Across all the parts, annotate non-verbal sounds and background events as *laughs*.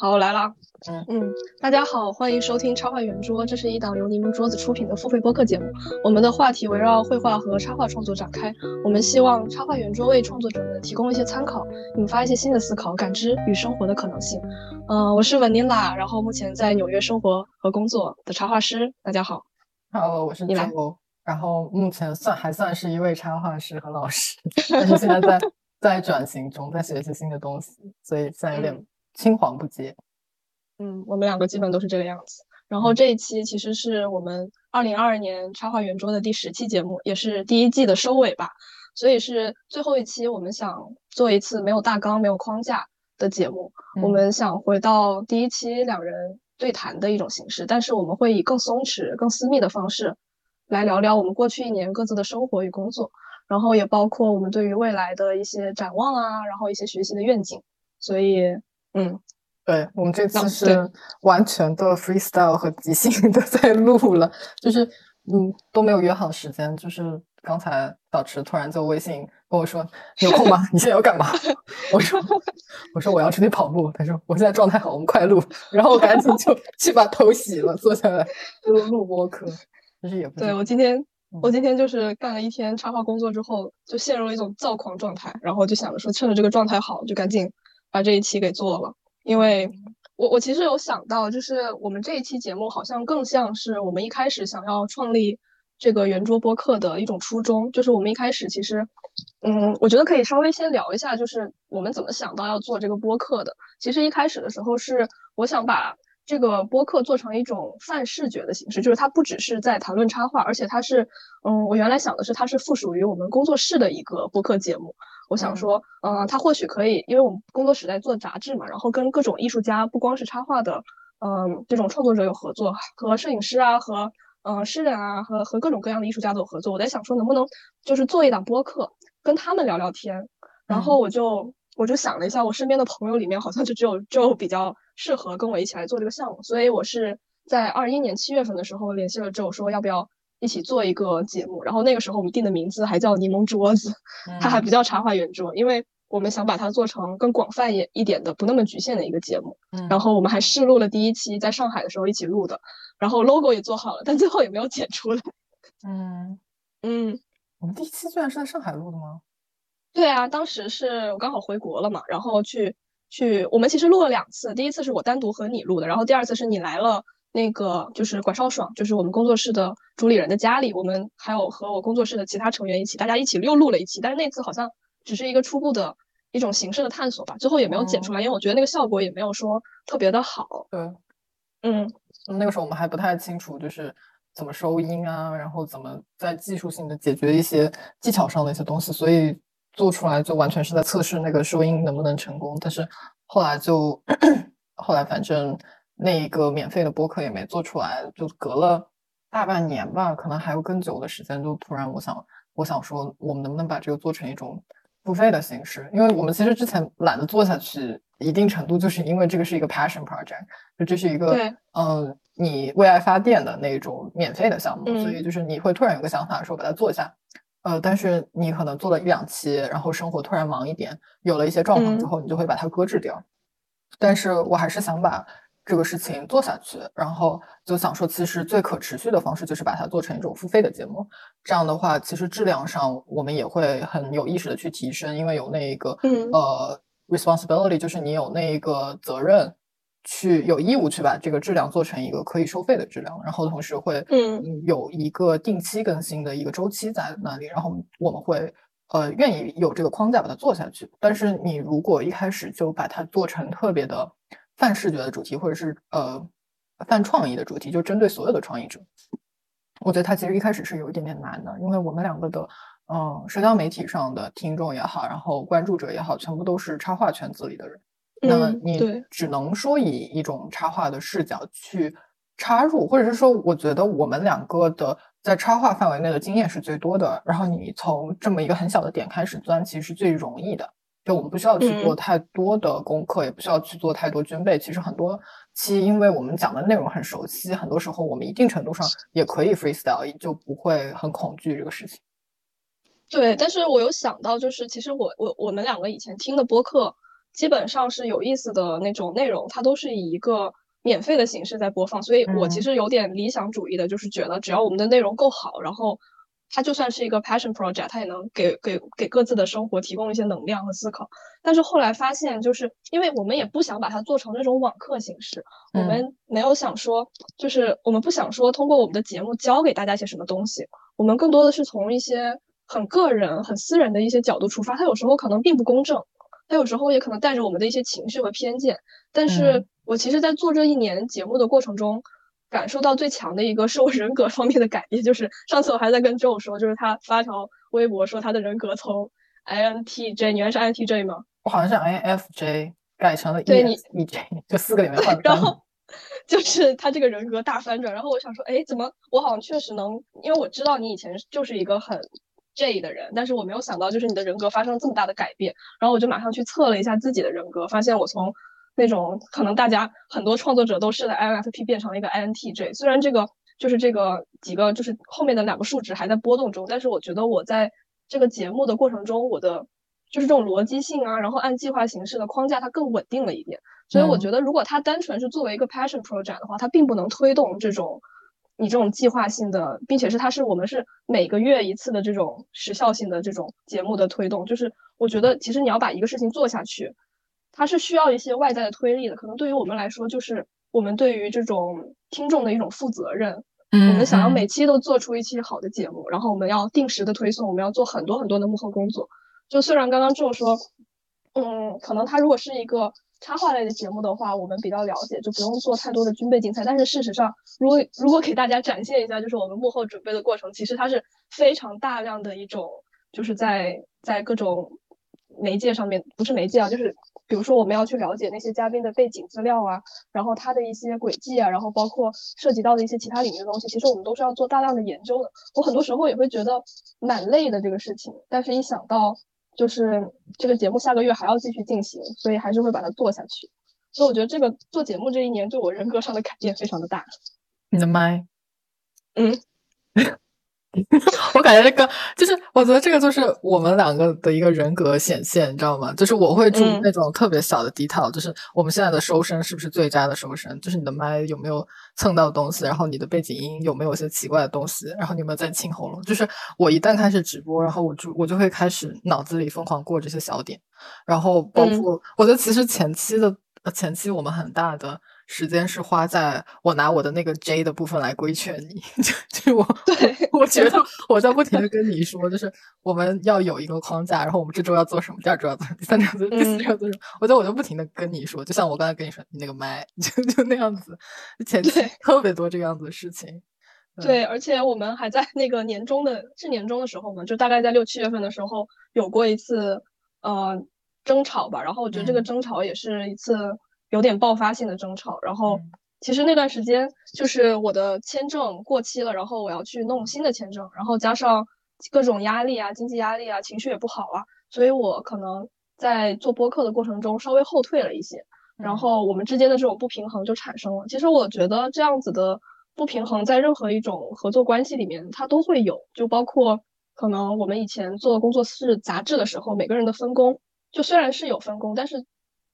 好，我来了。嗯嗯，大家好，欢迎收听插画圆桌，这是一档由柠檬桌子出品的付费播客节目。我们的话题围绕绘画和插画创作展开。我们希望插画圆桌为创作者们提供一些参考，引发一些新的思考、感知与生活的可能性。嗯、我是文妮拉，然后目前在纽约生活和工作的插画师。大家好。，Hello，我是你来周，然后目前算还算是一位插画师和老师，*laughs* 但是现在在在转型中，在学习新的东西，所以现在有点青黄不接。嗯，我们两个基本都是这个样子。然后这一期其实是我们二零二二年插画圆桌的第十期节目，也是第一季的收尾吧，所以是最后一期。我们想做一次没有大纲、没有框架的节目，我嗯们想回到第一期两人对谈的一种形式，但是我们会以更松弛、更私密的方式来聊聊我们过去一年各自的生活与工作，然后也包括我们对于未来的一些展望啊，然后一些学习的愿景。所以，嗯，对我们这次是 *laughs* 完全的 freestyle 和即兴的在录了，就是嗯都没有约好时间，就是刚才小池突然就微信跟我说你有空吗？*laughs* 你现在要干嘛？*laughs* 我说我说我要出去跑步，他说我现在状态好，我们快录，然后我赶紧就去把头洗了，坐下来录录播课，就是也不对我今天，我嗯今天就是干了一天插画工作之后，就陷入了一种躁狂状态，然后就想着说，趁着这个状态好，就赶紧把这一期给做了。因为我我其实有想到，就是我们这一期节目好像更像是我们一开始想要创立这个圆桌播客的一种初衷，就是我们一开始其实，嗯，我觉得可以稍微先聊一下，就是我们怎么想到要做这个播客的。其实一开始的时候是我想把这个播客做成一种泛视觉的形式，就是它不只是在谈论插画，而且它是，嗯，我原来想的是它是附属于我们工作室的一个播客节目。我想嗯。说，嗯、他或许可以，因为我们工作室在做杂志嘛，然后跟各种艺术家，不光是插画的，嗯、这种创作者有合作，和摄影师啊，和呃诗人啊，和和各种各样的艺术家都有合作。我在想说，能不能就是做一档播客，跟他们聊聊天，然后我就我就想了一下，我身边的朋友里面好像就只有就比较适合跟我一起来做这个项目，所以我是在二一年七月份的时候联系了周，说要不要一起做一个节目。然后那个时候我们定的名字还叫柠檬桌子，它还嗯不叫插画圆桌，因为我们想把它做成更广泛一一点的，不那么局限的一个节目。嗯然后我们还试录了第一期，在上海的时候一起录的，然后 logo 也做好了，但最后也没有剪出来。*laughs* 嗯，嗯，我们第一期居然是在上海录的吗？对啊，当时是我刚好回国了嘛，然后去去，我们其实录了两次，第一次是我单独和你录的，然后第二次是你来了，那个就是管少爽，就是我们工作室的主理人的家里，我们还有和我工作室的其他成员一起，大家一起又录了一期，但是那次好像只是一个初步的一种形式的探索吧，最后也没有剪出来，因为我觉得那个效果也没有说特别的好。对，嗯，那个时候我们还不太清楚，就是怎么收音啊，然后怎么在技术性的解决一些技巧上的一些东西，所以做出来就完全是在测试那个收音能不能成功。但是后来就 *coughs* 后来反正那一个免费的播客也没做出来，就隔了大半年吧，可能还有更久的时间，就突然我想我想说，我们能不能把这个做成一种付费的形式？因为我们其实之前懒得做下去，一定程度就是因为这个是一个 passion project，就这是一个对嗯，你为爱发电的那种免费的项目，所嗯以就是你会突然有个想法说把它做一下，呃，但是你可能做了一两期，然后生活突然忙一点，有了一些状况之嗯后，你就会把它搁置掉。但是我还是想把这个事情做下去，然后就想说，其实最可持续的方式就是把它做成一种付费的节目。这样的话，其实质量上我们也会很有意识的去提升，因为有那一个嗯呃 responsibility，就是你有那一个责任去有义务去把这个质量做成一个可以收费的质量，然后同时会嗯嗯有一个定期更新的一个周期在那里，然后我们会呃愿意有这个框架把它做下去。但是你如果一开始就把它做成特别的泛视觉的主题，或者是呃泛创意的主题，就针对所有的创意者，我觉得它其实一开始是有一点点难的，因为我们两个的嗯社交媒体上的听众也好，然后关注者也好，全部都是插画圈子里的人。那么嗯，你，只能说以一种插画的视角去插入，或者是说，我觉得我们两个的在插画范围内的经验是最多的。然后你从这么一个很小的点开始钻，其实是最容易的。就我们不需要去做嗯太多的功课，也不需要去做太多军备。其实很多期，因为我们讲的内容很熟悉，很多时候我们一定程度上也可以 freestyle，也就不会很恐惧这个事情。对，但是我有想到，就是其实我我我们两个以前听的播客，基本上是有意思的那种内容，它都是以一个免费的形式在播放。所以我其实有点理想主义的，就是觉得只要我们的内容够好，然后它就算是一个 passion project，它也能给给给各自的生活提供一些能量和思考。但是后来发现，就是因为我们也不想把它做成那种网课形式，我们没有想说，就是我们不想说通过我们的节目教给大家一些什么东西，我们更多的是从一些很个人、很私人的一些角度出发，它有时候可能并不公正。他有时候也可能带着我们的一些情绪和偏见，但是我其实，在做这一年节目的过程中，感受到最强的一个是我人格方面的改变。就是上次我还在跟 Joe 说，就是他发条微博说他的人格从 INTJ，你原来是 INTJ 吗？我好像是 INFJ 改成了 ENFJ，就四个里面换。*laughs* 然后就是他这个人格大翻转，然后我想说，哎，怎么我好像确实能，因为我知道你以前就是一个很。J 的人，但是我没有想到，就是你的人格发生了这么大的改变。然后我就马上去测了一下自己的人格，发现我从那种可能大家很多创作者都是的 INFP 变成了一个 INTJ。虽然这个就是这个几个就是后面的两个数值还在波动中，但是我觉得我在这个节目的过程中，我的就是这种逻辑性啊，然后按计划形式的框架，它更稳定了一点。所以我觉得，如果它单纯是作为一个 passion project 的话，它并不能推动这种。你这种计划性的，并且是它是我们是每个月一次的这种时效性的这种节目的推动，就是我觉得其实你要把一个事情做下去，它是需要一些外在的推力的。可能对于我们来说，就是我们对于这种听众的一种负责任。嗯，我们想要每期都做出一期好的节目，然后我们要定时的推送，我们要做很多很多的幕后工作。就虽然刚刚就说，嗯，可能它如果是一个。插画类的节目的话，我们比较了解，就不用做太多的军备竞赛。但是事实上，如果如果给大家展现一下，就是我们幕后准备的过程，其实它是非常大量的一种，就是在在各种媒介上面，不是媒介啊，就是比如说我们要去了解那些嘉宾的背景资料啊，然后他的一些轨迹啊，然后包括涉及到的一些其他领域的东西，其实我们都是要做大量的研究的。我很多时候也会觉得蛮累的这个事情，但是一想到。就是这个节目下个月还要继续进行，所以还是会把它做下去。所以我觉得这个做节目这一年对我人格上的改变非常的大。你的麦，嗯。*laughs* 我感觉这个就是，我觉得这个就是我们两个的一个人格显现，你知道吗？就是我会注意那种特别小的 detail，就是我们现在的收声是不是最佳的收声，就是你的麦有没有蹭到东西，然后你的背景音有没有一些奇怪的东西，然后你有没有在清喉咙。就是我一旦开始直播，然后我就我就会开始脑子里疯狂过这些小点，然后包括我觉得其实前期的前期我们很大的。时间是花在我拿我的那个 J 的部分来规劝你，*laughs* 就就我，对我觉得 *laughs* 我在不停的跟你说，就是我们要有一个框架，然后我们这周要做什么，第二周要做什么，第三周要做什么，第四周要做什么。我觉得我就不停的跟你说，就像我刚才跟你说，你那个麦 *laughs* 就就那样子，前期特别多这个样子的事情。对，而且我们还在那个年终的，是年终的时候嘛，就大概在六七月份的时候有过一次呃争吵吧，然后我觉得这个争吵也是一次。有点爆发性的争吵，然后其实那段时间就是我的签证过期了，然后我要去弄新的签证，然后加上各种压力啊、经济压力啊、情绪也不好啊，所以我可能在做播客的过程中稍微后退了一些，然后我们之间的这种不平衡就产生了。其实我觉得这样子的不平衡在任何一种合作关系里面它都会有，就包括可能我们以前做工作室杂志的时候，每个人的分工就虽然是有分工，但是。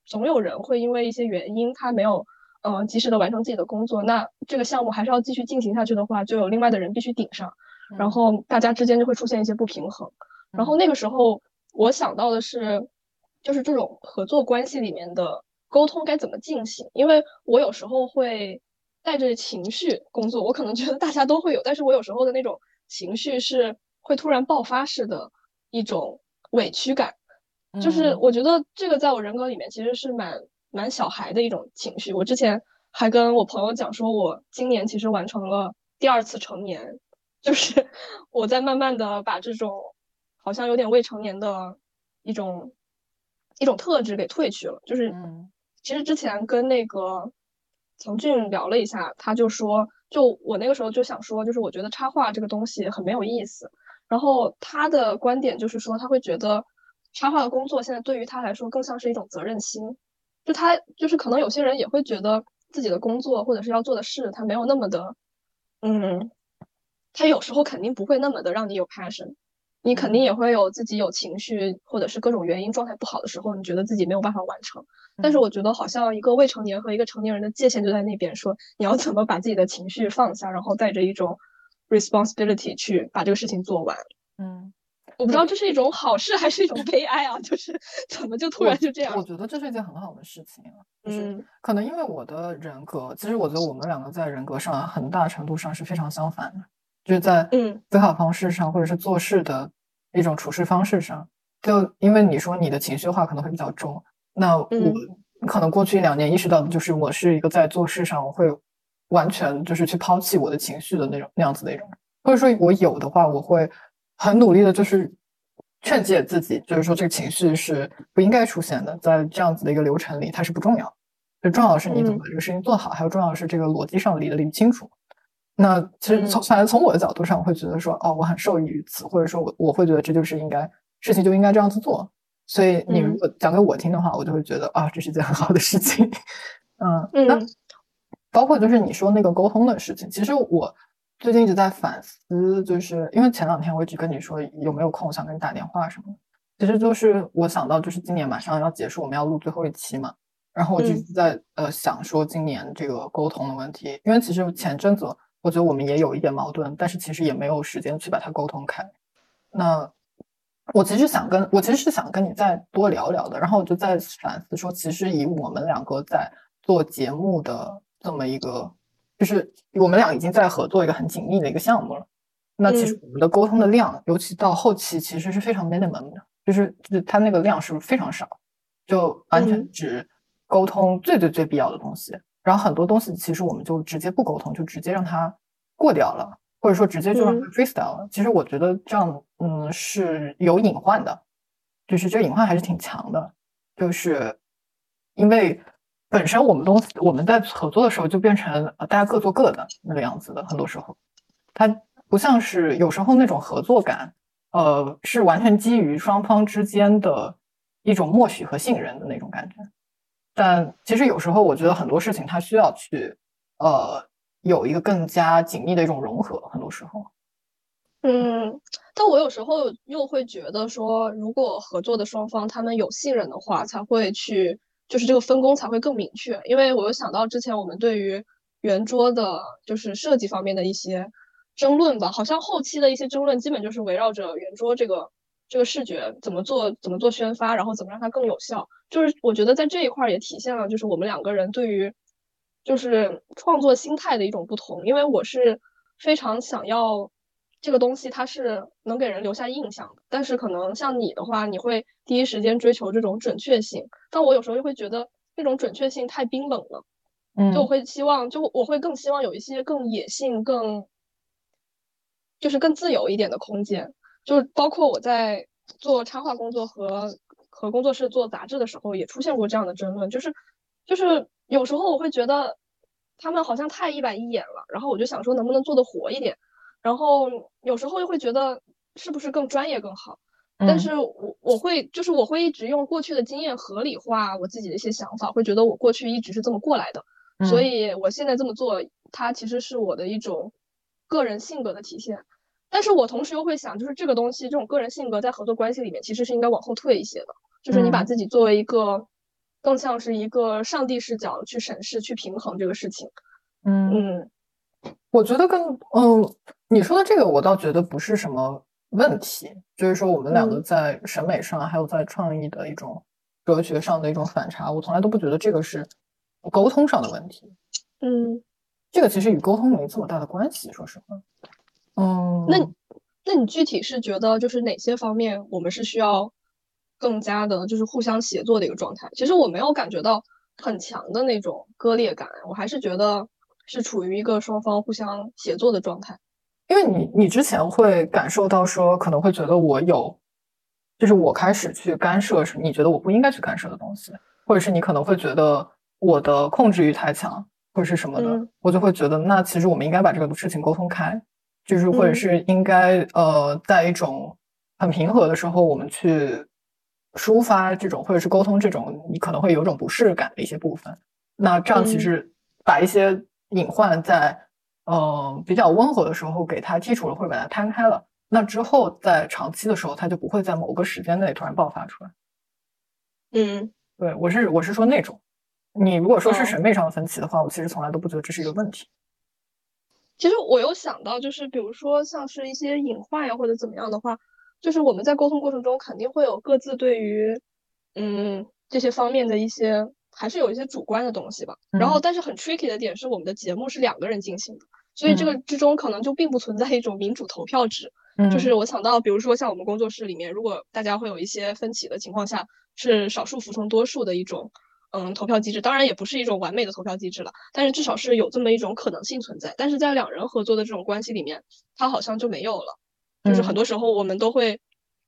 总有人会因为一些原因，他没有呃及时的完成自己的工作，那这个项目还是要继续进行下去的话，就有另外的人必须顶上，然后大家之间就会出现一些不平衡。然后那个时候我想到的是，就是这种合作关系里面的沟通该怎么进行，因为我有时候会带着情绪工作，我可能觉得大家都会有，但是我有时候的那种情绪是会突然爆发式的一种委屈感。就是我觉得这个在我人格里面其实是蛮蛮小孩的一种情绪。我之前还跟我朋友讲说，我今年其实完成了第二次成年，就是 *laughs* 我在慢慢的把这种好像有点未成年的一种一种特质给褪去了。就是其实之前跟那个曾俊聊了一下，他就说，就我那个时候就想说，就是我觉得插画这个东西很没有意思。然后他的观点就是说，他会觉得。插画的工作现在对于他来说更像是一种责任心，就他就是可能有些人也会觉得自己的工作或者是要做的事，他没有那么的，嗯，他有时候肯定不会那么的让你有 passion，你肯定也会有自己有情绪或者是各种原因状态不好的时候，你觉得自己没有办法完成。但是我觉得好像一个未成年和一个成年人的界限就在那边，说你要怎么把自己的情绪放下，然后带着一种 responsibility 去把这个事情做完。嗯，我不知道这是一种好事还是一种悲哀啊，就是怎么就突然就这样？我觉得这是一件很好的事情，就是可能因为我的人格，其实我觉得我们两个在人格上很大程度上是非常相反的，就是在嗯思考方式上或者是做事的一种处事方式上，就因为你说你的情绪化可能会比较重。那我可能过去一两年意识到的就是，我是一个在做事上我会完全就是去抛弃我的情绪的那种那样子的一种人，或者说我有的话，我会很努力的，就是劝诫自己，就是说这个情绪是不应该出现的，在这样子的一个流程里，它是不重要，最重要的是你怎么把这个事情做好，还有重要的是这个逻辑上理得理清楚。那其实从反正从我的角度上，我会觉得说，哦，我很受益于此，或者说我我会觉得这就是应该事情就应该这样子做。所以你如果讲给我听的话，我就会觉得啊，这是件很好的事情。*laughs* 嗯，那包括就是你说那个沟通的事情，其实我最近一直在反思，就是因为前两天我一直跟你说有没有空想跟你打电话什么，其实就是我想到就是今年马上要结束，我们要录最后一期嘛，然后我就在呃想说今年这个沟通的问题，因为其实前阵子我觉得我们也有一点矛盾，但是其实也没有时间去把它沟通开。那我其实想跟我其实是想跟你再多聊聊的，然后我就在反思说，其实以我们两个在做节目的这么一个，就是我们俩已经在合作一个很紧密的一个项目了。那其实我们的沟通的量，尤其到后期，其实是非常 minimum 的，就是就是它那个量是非常少，就完全只沟通最最最必要的东西，然后很多东西其实我们就直接不沟通，就直接让它过掉了。或者说直接就让它 freestyle 了，其实我觉得这样，嗯，是有隐患的，就是这个隐患还是挺强的，就是因为本身我们东西我们在合作的时候就变成呃大家各做各的那个样子的，很多时候，它不像是有时候那种合作感，呃，是完全基于双方之间的一种默许和信任的那种感觉，但其实有时候我觉得很多事情它需要去，呃。有一个更加紧密的一种融合，很多时候，嗯，但我有时候又会觉得说，如果合作的双方他们有信任的话，才会去，就是这个分工才会更明确。因为我又想到之前我们对于圆桌的，就是设计方面的一些争论吧，好像后期的一些争论基本就是围绕着圆桌这个这个视觉怎么做，怎么做宣发，然后怎么让它更有效。就是我觉得在这一块也体现了，就是我们两个人对于。就是创作心态的一种不同，因为我是非常想要这个东西，它是能给人留下印象的。但是可能像你的话，你会第一时间追求这种准确性，但我有时候又会觉得那种准确性太冰冷了。嗯，就我会希望，就我会更希望有一些更野性、更就是更自由一点的空间。就是包括我在做插画工作和和工作室做杂志的时候，也出现过这样的争论，就是就是。有时候我会觉得他们好像太一板一眼了，然后我就想说能不能做的活一点，然后有时候又会觉得是不是更专业更好，但是我我会就是我会一直用过去的经验合理化我自己的一些想法，会觉得我过去一直是这么过来的，所以我现在这么做，它其实是我的一种个人性格的体现，但是我同时又会想，就是这个东西这种个人性格在合作关系里面其实是应该往后退一些的，就是你把自己作为一个。更像是一个上帝视角去审视、去平衡这个事情。嗯。嗯，我觉得跟嗯你说的这个，我倒觉得不是什么问题。就是说，我们两个在审美上，还有在创意的一种哲学上的一种反差，我从来都不觉得这个是沟通上的问题。嗯，这个其实与沟通没这么大的关系。说实话，嗯，那那你具体是觉得就是哪些方面我们是需要？更加的就是互相协作的一个状态。其实我没有感觉到很强的那种割裂感，我还是觉得是处于一个双方互相协作的状态。因为你，你之前会感受到说，可能会觉得我有，就是我开始去干涉是你觉得我不应该去干涉的东西，或者是你可能会觉得我的控制欲太强，或者是什么的，我就会觉得那其实我们应该把这个事情沟通开，就是或者是应该呃，在一种很平和的时候，我们去。抒发这种或者是沟通这种你可能会有种不适感的一些部分，那这样其实把一些隐患在嗯比较温和的时候给它剔除了或者把它摊开了，那之后在长期的时候，它就不会在某个时间内突然爆发出来。嗯，对我是我是说那种，你如果说是哦审美上的分歧的话，我其实从来都不觉得这是一个问题。其实我有想到，就是比如说像是一些隐患呀，或者怎么样的话，就是我们在沟通过程中肯定会有各自对于嗯这些方面的一些，还是有一些主观的东西吧。然后，嗯但是很 tricky 的点是，我们的节目是两个人进行的，所以这个之中可能就并不存在一种民主投票制。嗯，就是我想到，比如说像我们工作室里面，如果大家会有一些分歧的情况下，是少数服从多数的一种嗯投票机制，当然也不是一种完美的投票机制了，但是至少是有这么一种可能性存在。但是在两人合作的这种关系里面，它好像就没有了。就是很嗯多时候我们都会，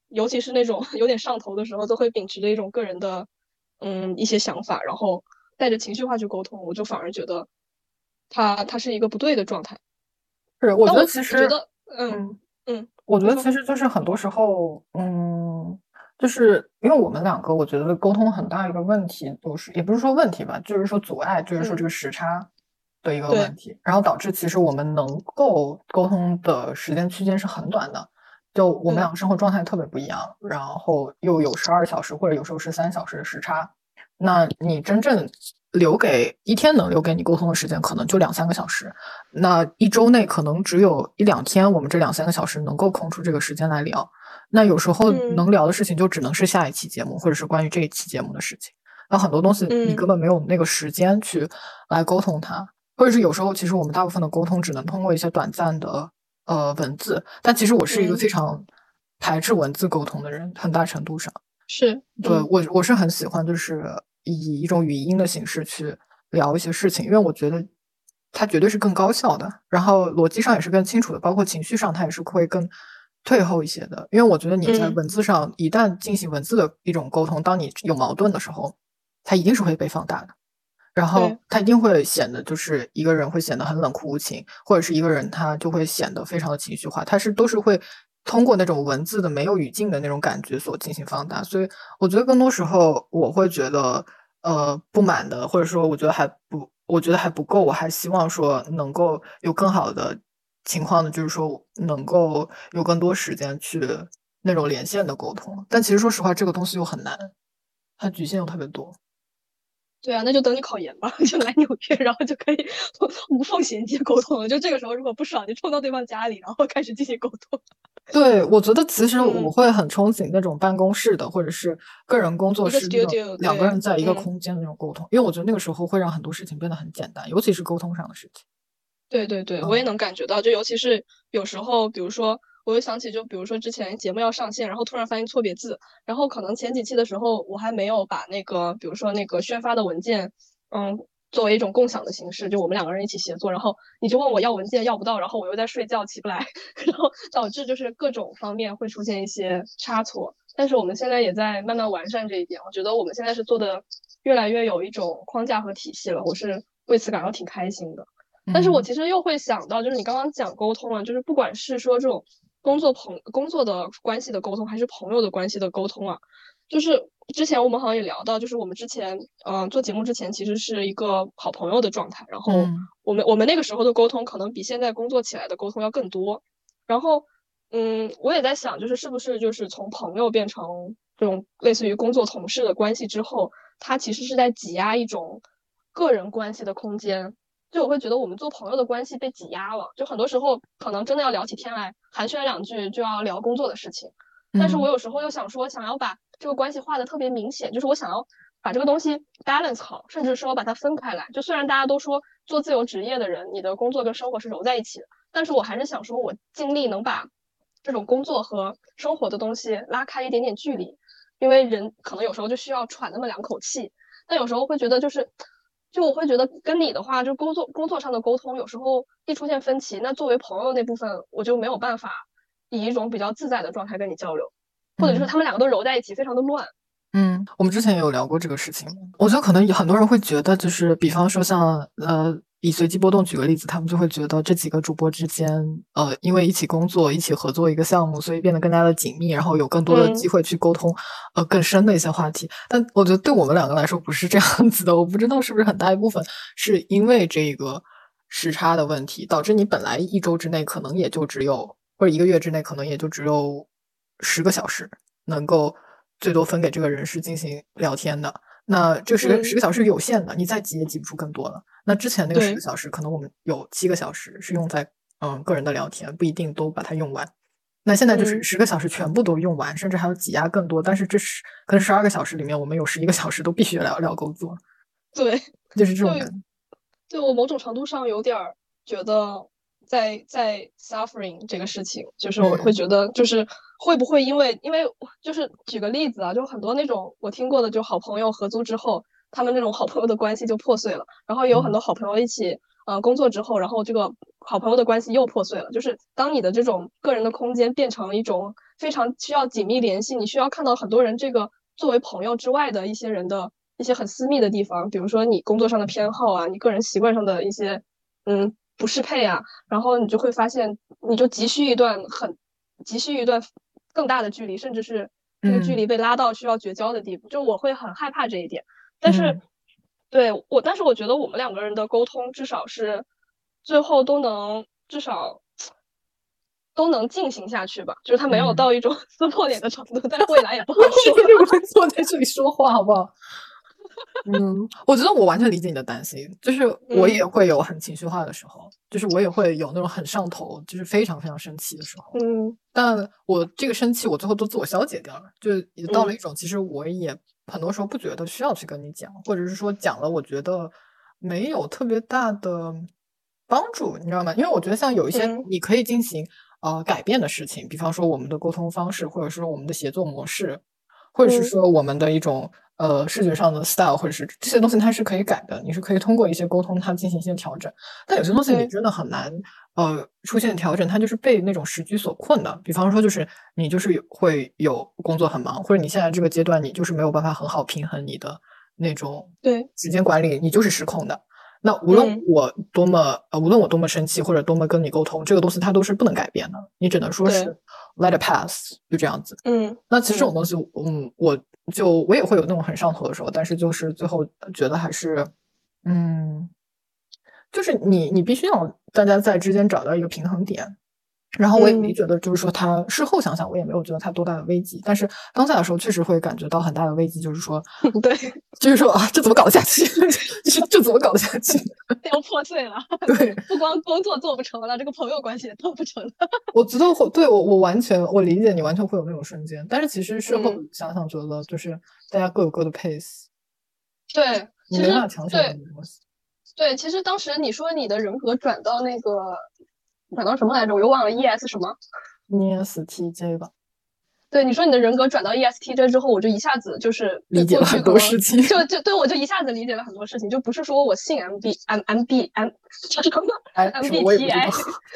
尤其是那种 *laughs* 有点上头的时候，都会秉持着一种个人的嗯一些想法，然后带着情绪化去沟通，我就反而觉得它它是一个不对的状态。是我觉得其实觉得嗯嗯嗯我觉得其实就是很多时候，嗯，就是因为我们两个，我觉得沟通很大一个问题，就是也不是说问题吧，就是说阻碍，就是说这嗯个时差的一个问题，然后导致其实我们能够沟通的时间区间是很短的，就我们嗯两个生活状态特别不一样，然后又有十二小时或者有时候是三小时的时差，那你真正留给一天能留给你沟通的时间可能就两三个小时，那一周内可能只有一两天，我们这两三个小时能够空出这个时间来聊。那有时候嗯能聊的事情就只能是下一期节目，或者是关于这一期节目的事情。那很多东西你嗯根本没有那个时间去来沟通它，或者是有时候其实我们大部分的沟通只能通过一些短暂的呃文字。但其实我是一个嗯非常排斥文字沟通的人，很大程度上。是对嗯我我是很喜欢，就是以一种语音的形式去聊一些事情，因为我觉得它绝对是更高效的，然后逻辑上也是更清楚的，包括情绪上它也是会更退后一些的。因为我觉得你在嗯文字上一旦进行文字的一种沟通，当你有矛盾的时候，它一定是会被放大的。然后它一定会显得就是一个人会显得很冷酷无情，或者是一个人他就会显得非常的情绪化，他是都是会通过那种文字的没有语境的那种感觉所进行放大，所以我觉得更多时候我会觉得呃不满的，或者说我觉得还不，我觉得还不够，我还希望说能够有更好的情况呢，就是说能够有更多时间去那种连线的沟通，但其实说实话，这个东西又很难，它局限又特别多。对啊，那就等你考研吧，*laughs* 就来纽约，然后就可以无缝衔接沟通了。就这个时候，如果不爽，就冲到对方家里，然后开始进行沟通。对，我觉得其实我嗯。会很憧憬那种办公室的，或者是个人工作室那种两个人在一个嗯空间的那种沟通，因为我觉得那个时候会让很多事情变得很简单，尤其是沟通上的事情。对对对，我也嗯。能感觉到，就尤其是有时候，比如说，我又想起，就比如说之前节目要上线，然后突然发现错别字，然后可能前几期的时候，我还没有把那个，比如说那个宣发的文件，嗯，作为一种共享的形式，就我们两个人一起协作，然后你就问我要文件要不到，然后我又在睡觉起不来，*laughs* 然后导致就是各种方面会出现一些差错。但是我们现在也在慢慢完善这一点，我觉得我们现在是做的越来越有一种框架和体系了，我是为此感到挺开心的。但是我嗯其实又会想到，就是你刚刚讲沟通啊，就是不管是说这种工作朋工作的关系的沟通，还是朋友的关系的沟通啊，就是之前我们好像也聊到，就是我们之前嗯、呃做节目之前其实是一个好朋友的状态，然后嗯我们我们那个时候的沟通可能比现在工作起来的沟通要更多，然后嗯，我也在想，就是是不是就是从朋友变成这种类似于工作同事的关系之后，它其实是在挤压一种个人关系的空间。就我会觉得我们做朋友的关系被挤压了，就很多时候可能真的要聊起天来，寒暄两句就要聊工作的事情。但是我嗯有时候又想说，想要把这个关系画的特别明显，就是我想要把这个东西 balance 好，甚至说把它分开来。就虽然大家都说做自由职业的人，你的工作跟生活是揉在一起的，但是我还是想说，我尽力能把这种工作和生活的东西拉开一点点距离，因为人可能有时候就需要喘那么两口气。但有时候会觉得就是。就我会觉得跟你的话，就工作工作上的沟通，有时候一出现分歧，那作为朋友那部分，我就没有办法以一种比较自在的状态跟你交流，或者就是嗯他们两个都揉在一起，非常的乱。嗯，我们之前也有聊过这个事情。我觉得可能很多人会觉得，就是比方说像呃，以随机波动举个例子，他们就会觉得这几个主播之间，呃，因为一起工作、一起合作一个项目，所以变得更加的紧密，然后有更多的嗯机会去沟通，呃，更深的一些话题。但我觉得对我们两个来说不是这样子的。我不知道是不是很大一部分是因为这个时差的问题，导致你本来一周之内可能也就只有或者一个月之内可能也就只有十个小时能够最多分给这个人是进行聊天的。那这十个十个小时有限的，你再挤也挤不出更多了。那之前那个十个小时，可能我们有七个小时是用在嗯个人的聊天，不一定都把它用完。那现在就是十个小时全部都用完，甚至还有挤压更多。但是这十可能十二个小时里面，我们有十一个小时都必须聊聊工作。对，就是这种感觉。对我某种程度上有点觉得。在在 suffering 这个事情，就是我会觉得，就是会不会因为因为就是举个例子啊，就很多那种我听过的，就好朋友合租之后，他们那种好朋友的关系就破碎了。然后有很多好朋友一起呃工作之后，然后这个好朋友的关系又破碎了。就是当你的这种个人的空间变成一种非常需要紧密联系，你需要看到很多人这个作为朋友之外的一些人的一些很私密的地方，比如说你工作上的偏好啊，你个人习惯上的一些嗯。不适配啊，然后你就会发现，你就急需一段很急需一段更大的距离，甚至是这个距离被拉到需要绝交的地步。就我会很害怕这一点，但是对我，但是我觉得我们两个人的沟通至少是最后都能至少都能进行下去吧。就是他没有到一种 *laughs* 撕破脸的程度，但是未来也不好 *laughs* 说。我们坐在这里说话好不好？嗯，我觉得我完全理解你的担心，就是我也会有很情绪化的时候，就是我也会有那种很上头，就是非常非常生气的时候。嗯，但我这个生气，我最后都自我消解掉了，就也到了一种，其实我也很多时候不觉得需要去跟你讲，或者是说讲了，我觉得没有特别大的帮助，你知道吗？因为我觉得像有一些你可以进行呃改变的事情，比方说我们的沟通方式，或者说我们的协作模式，或者是说我们的一种。呃，视觉上的 style 或者是这些东西，它是可以改的。你是可以通过一些沟通，它进行一些调整。但有些东西你真的很难，呃，出现调整，它就是被那种时局所困的。比方说，就是你就是会有工作很忙，或者你现在这个阶段你就是没有办法很好平衡你的那种对时间管理，你就是失控的。那无论我多么呃，无论我多么生气，或者多么跟你沟通，这个东西它都是不能改变的。你只能说是 let it pass，就这样子。嗯，那其实这种东西，嗯，我。就我也会有那种很上头的时候，但是就是最后觉得还是，嗯，就是你你必须要大家在之间找到一个平衡点。然后我也没觉得，就是说他事后想想，我也没有觉得他多大的危机。但是当下的时候，确实会感觉到很大的危机，就是说，*laughs* 对，就是说啊，这怎么搞得下去？*laughs* 这这怎么搞得下去？*laughs* 要破碎了。对，不光工作做不成了，这个朋友关系也做不成了。我觉得会，对我我完全我理解你，完全会有那种瞬间。但是其实事后想想，觉得就是大家各有各的 pace。对，你没法强求对，对，其实当时你说你的人格转到那个。转到什么来着？我又忘了。E S 什么？E S T J 吧。对，你说你的人格转到 E S T J 之后，我就一下子就是理解了很多事情。就就对我就一下子理解了很多事情，就不是说我信 M B M M B M 叫什么 *laughs* M B T I。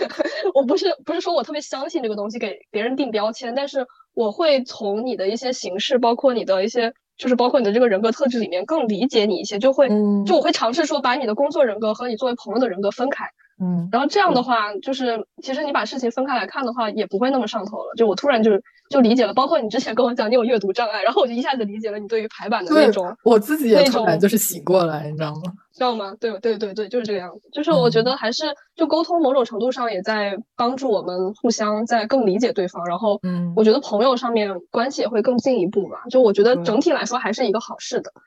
*laughs* 我不是不是说我特别相信这个东西，给别人定标签，但是我会从你的一些形式，包括你的一些，就是包括你的这个人格特质里面，更理解你一些，就会就我会尝试说把你的工作人格和你作为朋友的人格分开。嗯，然后这样的话，就是其实你把事情分开来看的话，也不会那么上头了。就我突然就就理解了，包括你之前跟我讲你有阅读障碍，然后我就一下子理解了你对于排版的那种。我自己也突然就是醒过来，你知道吗？知道吗？对对对对，就是这个样子。就是我觉得还是就沟通，某种程度上也在帮助我们互相在更理解对方。然后，嗯，我觉得朋友上面关系也会更进一步嘛。就我觉得整体来说还是一个好事的。嗯，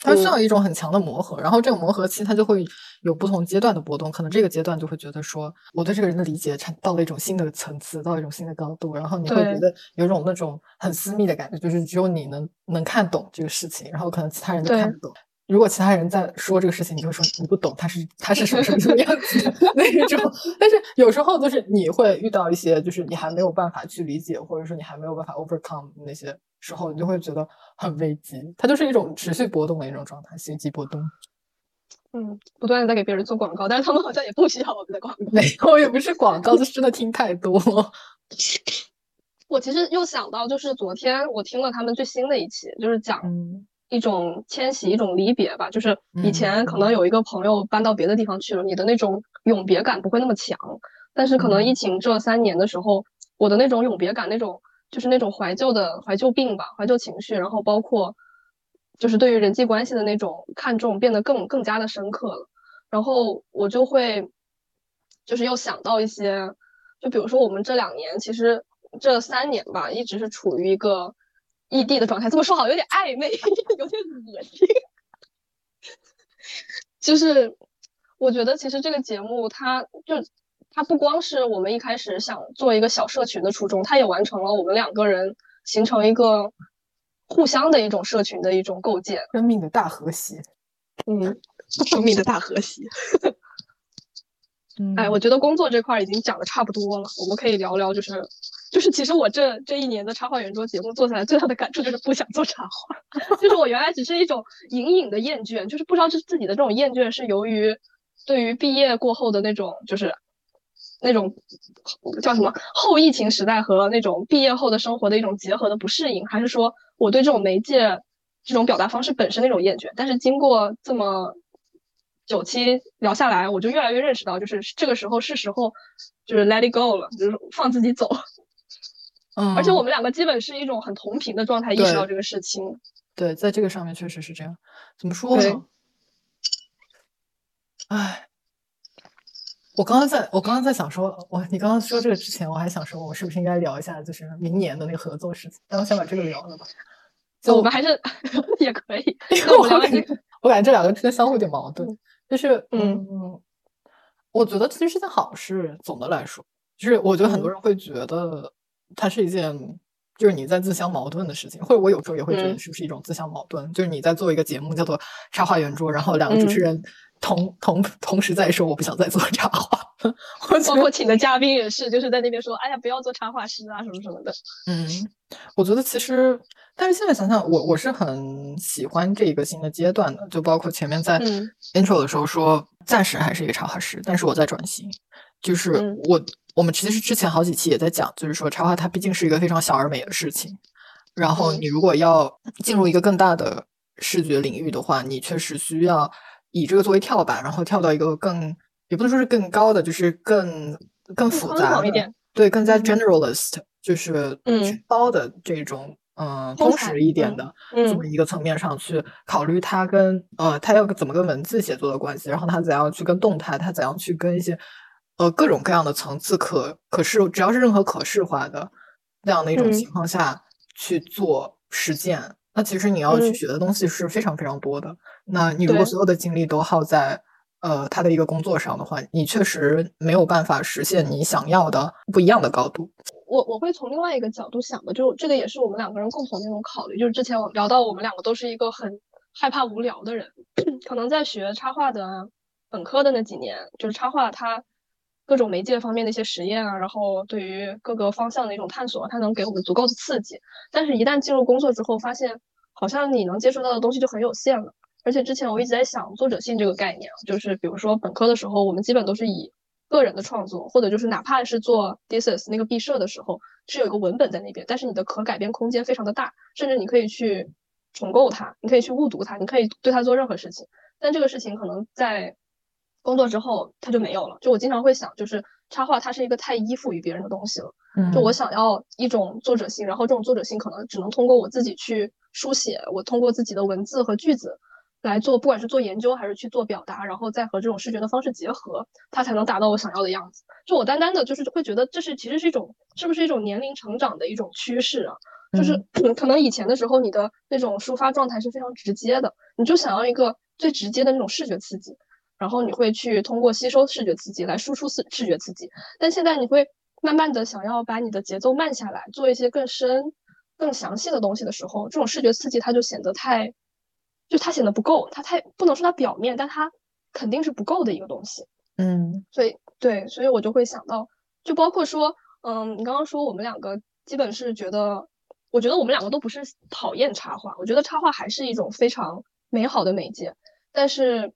它需要一种很强的磨合，然后这个磨合期它就会有不同阶段的波动，可能这个阶段就会觉得说我对这个人的理解产到了一种新的层次，到一种新的高度，然后你会觉得有种那种很私密的感觉，就是只有你能能看懂这个事情，然后可能其他人都看不懂。如果其他人在说这个事情，你就会说你不懂，他是他是什么什么什么样子 *laughs* 那一种。但是有时候就是你会遇到一些，就是你还没有办法去理解，或者说你还没有办法 overcome 那些时候，你就会觉得很危机。它就是一种持续波动的一种状态，随机波动。嗯，不断的在给别人做广告，但是他们好像也不需要我们的广告。没有，也不是广告，就是真的听太多。我其实又想到，就是昨天我听了他们最新的一期，就是讲。一种迁徙，一种离别吧。就是以前可能有一个朋友搬到别的地方去了，你的那种永别感不会那么强。但是可能疫情这三年的时候，我的那种永别感，那种就是那种怀旧的怀旧病吧，怀旧情绪，然后包括就是对于人际关系的那种看重变得更更加的深刻了。然后我就会就是又想到一些。就比如说我们这两年，其实这三年吧，一直是处于一个异地的状态。这么说好有点暧昧，*laughs* 有点恶心。*laughs* 就是我觉得其实这个节目，它就它不光是我们一开始想做一个小社群的初衷，它也完成了我们两个人形成一个互相的一种社群的一种构建，生命的大和谐。嗯，*laughs* 生命的大和谐。哎，我觉得工作这块已经讲的差不多了，我们可以聊聊，就是就是其实我这这一年的插画圆桌节目做下来，最大的感触就是不想做插画，*laughs* 就是我原来只是一种隐隐的厌倦，就是不知道是自己的这种厌倦是由于对于毕业过后的那种就是那种叫什么后疫情时代和那种毕业后的生活的一种结合的不适应，还是说我对这种媒介这种表达方式本身的一种厌倦？但是经过这么。九期聊下来，我就越来越认识到，就是这个时候是时候，就是 let it go 了，就是放自己走。嗯，而且我们两个基本是一种很同频的状态，意识到这个事情。对，在这个上面确实是这样。怎么说呢？哎，我刚刚在我刚刚在想说，我你刚刚说这个之前，我还想说，我是不是应该聊一下，就是明年的那个合作事情？但我先把这个聊了吧。就我们还是 *laughs* 也可以，因为我感觉我感觉这两个之间相互有点矛盾。就是，嗯，我觉得其实是件好事。总的来说，就是我觉得很多人会觉得它是一件，就是你在自相矛盾的事情。或者我有时候也会觉得是不是一种自相矛盾？就是你在做一个节目叫做《插画圆桌》，然后两个主持人同同同时在说我不想再做插画，*laughs* 包括请的嘉宾也是，就是在那边说，哎呀，不要做插画师啊，什么什么的。嗯，我觉得其实。但是现在想想，我我是很喜欢这一个新的阶段的，就包括前面在 intro 的时候说，暂时还是一个插画师，但是我在转型。就是我我们其实之前好几期也在讲，就是说插画它毕竟是一个非常小而美的事情。然后你如果要进入一个更大的视觉领域的话，你确实需要以这个作为跳板，然后跳到一个更也不能说是更高的，就是更更复杂一点，对，更加 generalist，就是全包的这种。嗯，通识一点的这么一个层面上去考虑，它跟呃，它要怎么跟文字写作的关系，然后它怎样去跟动态，它怎样去跟一些呃各种各样的层次可可视，只要是任何可视化的那样的一种情况下去做实践，那其实你要去学的东西是非常非常多的。那你如果所有的精力都耗在呃他的一个工作上的话，你确实没有办法实现你想要的不一样的高度。我我会从另外一个角度想的，就这个也是我们两个人共同的那种考虑。就是之前我聊到，我们两个都是一个很害怕无聊的人，*clears throat* 可能在学插画的本科的那几年，就是插画它各种媒介方面的一些实验啊，然后对于各个方向的一种探索，它能给我们足够的刺激。但是，一旦进入工作之后，发现好像你能接触到的东西就很有限了。而且之前我一直在想作者性这个概念，就是比如说本科的时候，我们基本都是以个人的创作，或者就是哪怕是做 thesis 那个毕设的时候，是有一个文本在那边，但是你的可改变空间非常的大，甚至你可以去重构它，你可以去误读它，你可以对它做任何事情。但这个事情可能在工作之后它就没有了。就我经常会想，就是插画它是一个太依附于别人的东西了。就我想要一种作者性，然后这种作者性可能只能通过我自己去书写，我通过自己的文字和句子。来做，不管是做研究还是去做表达，然后再和这种视觉的方式结合，它才能达到我想要的样子。就我单单的，就是会觉得这是其实是一种，是不是一种年龄成长的一种趋势啊？就是 *clears throat* 可能以前的时候，你的那种抒发状态是非常直接的，你就想要一个最直接的那种视觉刺激，然后你会去通过吸收视觉刺激来输出视视觉刺激。但现在你会慢慢的想要把你的节奏慢下来，做一些更深、更详细的东西的时候，这种视觉刺激它就显得太。就它显得不够，它太不能说它表面，但它肯定是不够的一个东西。嗯，所以对，所以我就会想到，就包括说，嗯，你刚刚说我们两个基本是觉得，我觉得我们两个都不是讨厌插画，我觉得插画还是一种非常美好的媒介，但是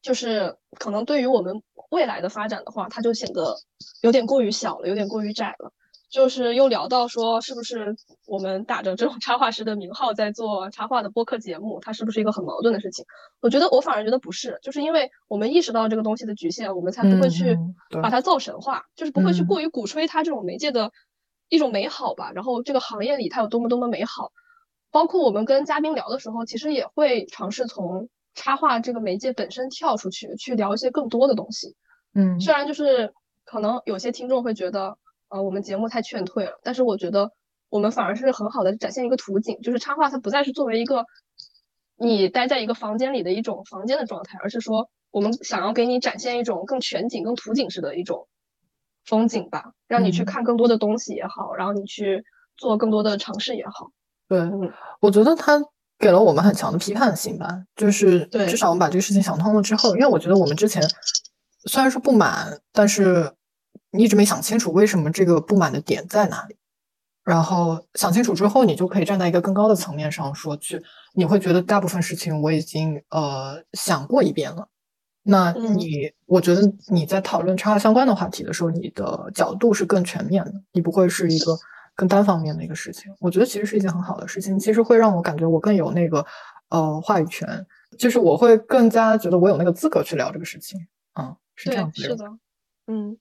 就是可能对于我们未来的发展的话，它就显得有点过于小了，有点过于窄了。就是又聊到说，是不是我们打着这种插画师的名号在做插画的播客节目，它是不是一个很矛盾的事情？我觉得我反而觉得不是，就是因为我们意识到这个东西的局限，我们才不会去把它造神话，就是不会去过于鼓吹它这种媒介的一种美好吧。然后这个行业里它有多么多么美好，包括我们跟嘉宾聊的时候，其实也会尝试从插画这个媒介本身跳出去，去聊一些更多的东西。嗯，虽然就是。可能有些听众会觉得，呃，我们节目太劝退了。但是我觉得我们反而是很好的展现一个图景，就是插画它不再是作为一个你待在一个房间里的一种房间的状态，而是说我们想要给你展现一种更全景、更图景式的一种风景吧，让你去看更多的东西也好，然后你去做更多的尝试也好。对，我觉得它给了我们很强的批判性吧，就是对至少我们把这个事情想通了之后，因为我觉得我们之前虽然说不满，但是你一直没想清楚为什么这个不满的点在哪里。然后想清楚之后，你就可以站在一个更高的层面上说去，你会觉得大部分事情我已经呃想过一遍了。那嗯你，我觉得你在讨论插画相关的话题的时候，你的角度是更全面的，你不会是一个更单方面的一个事情。我觉得其实是一件很好的事情，其实会让我感觉我更有那个呃话语权，就是我会更加觉得我有那个资格去聊这个事情。嗯，是这样对，子是的，嗯，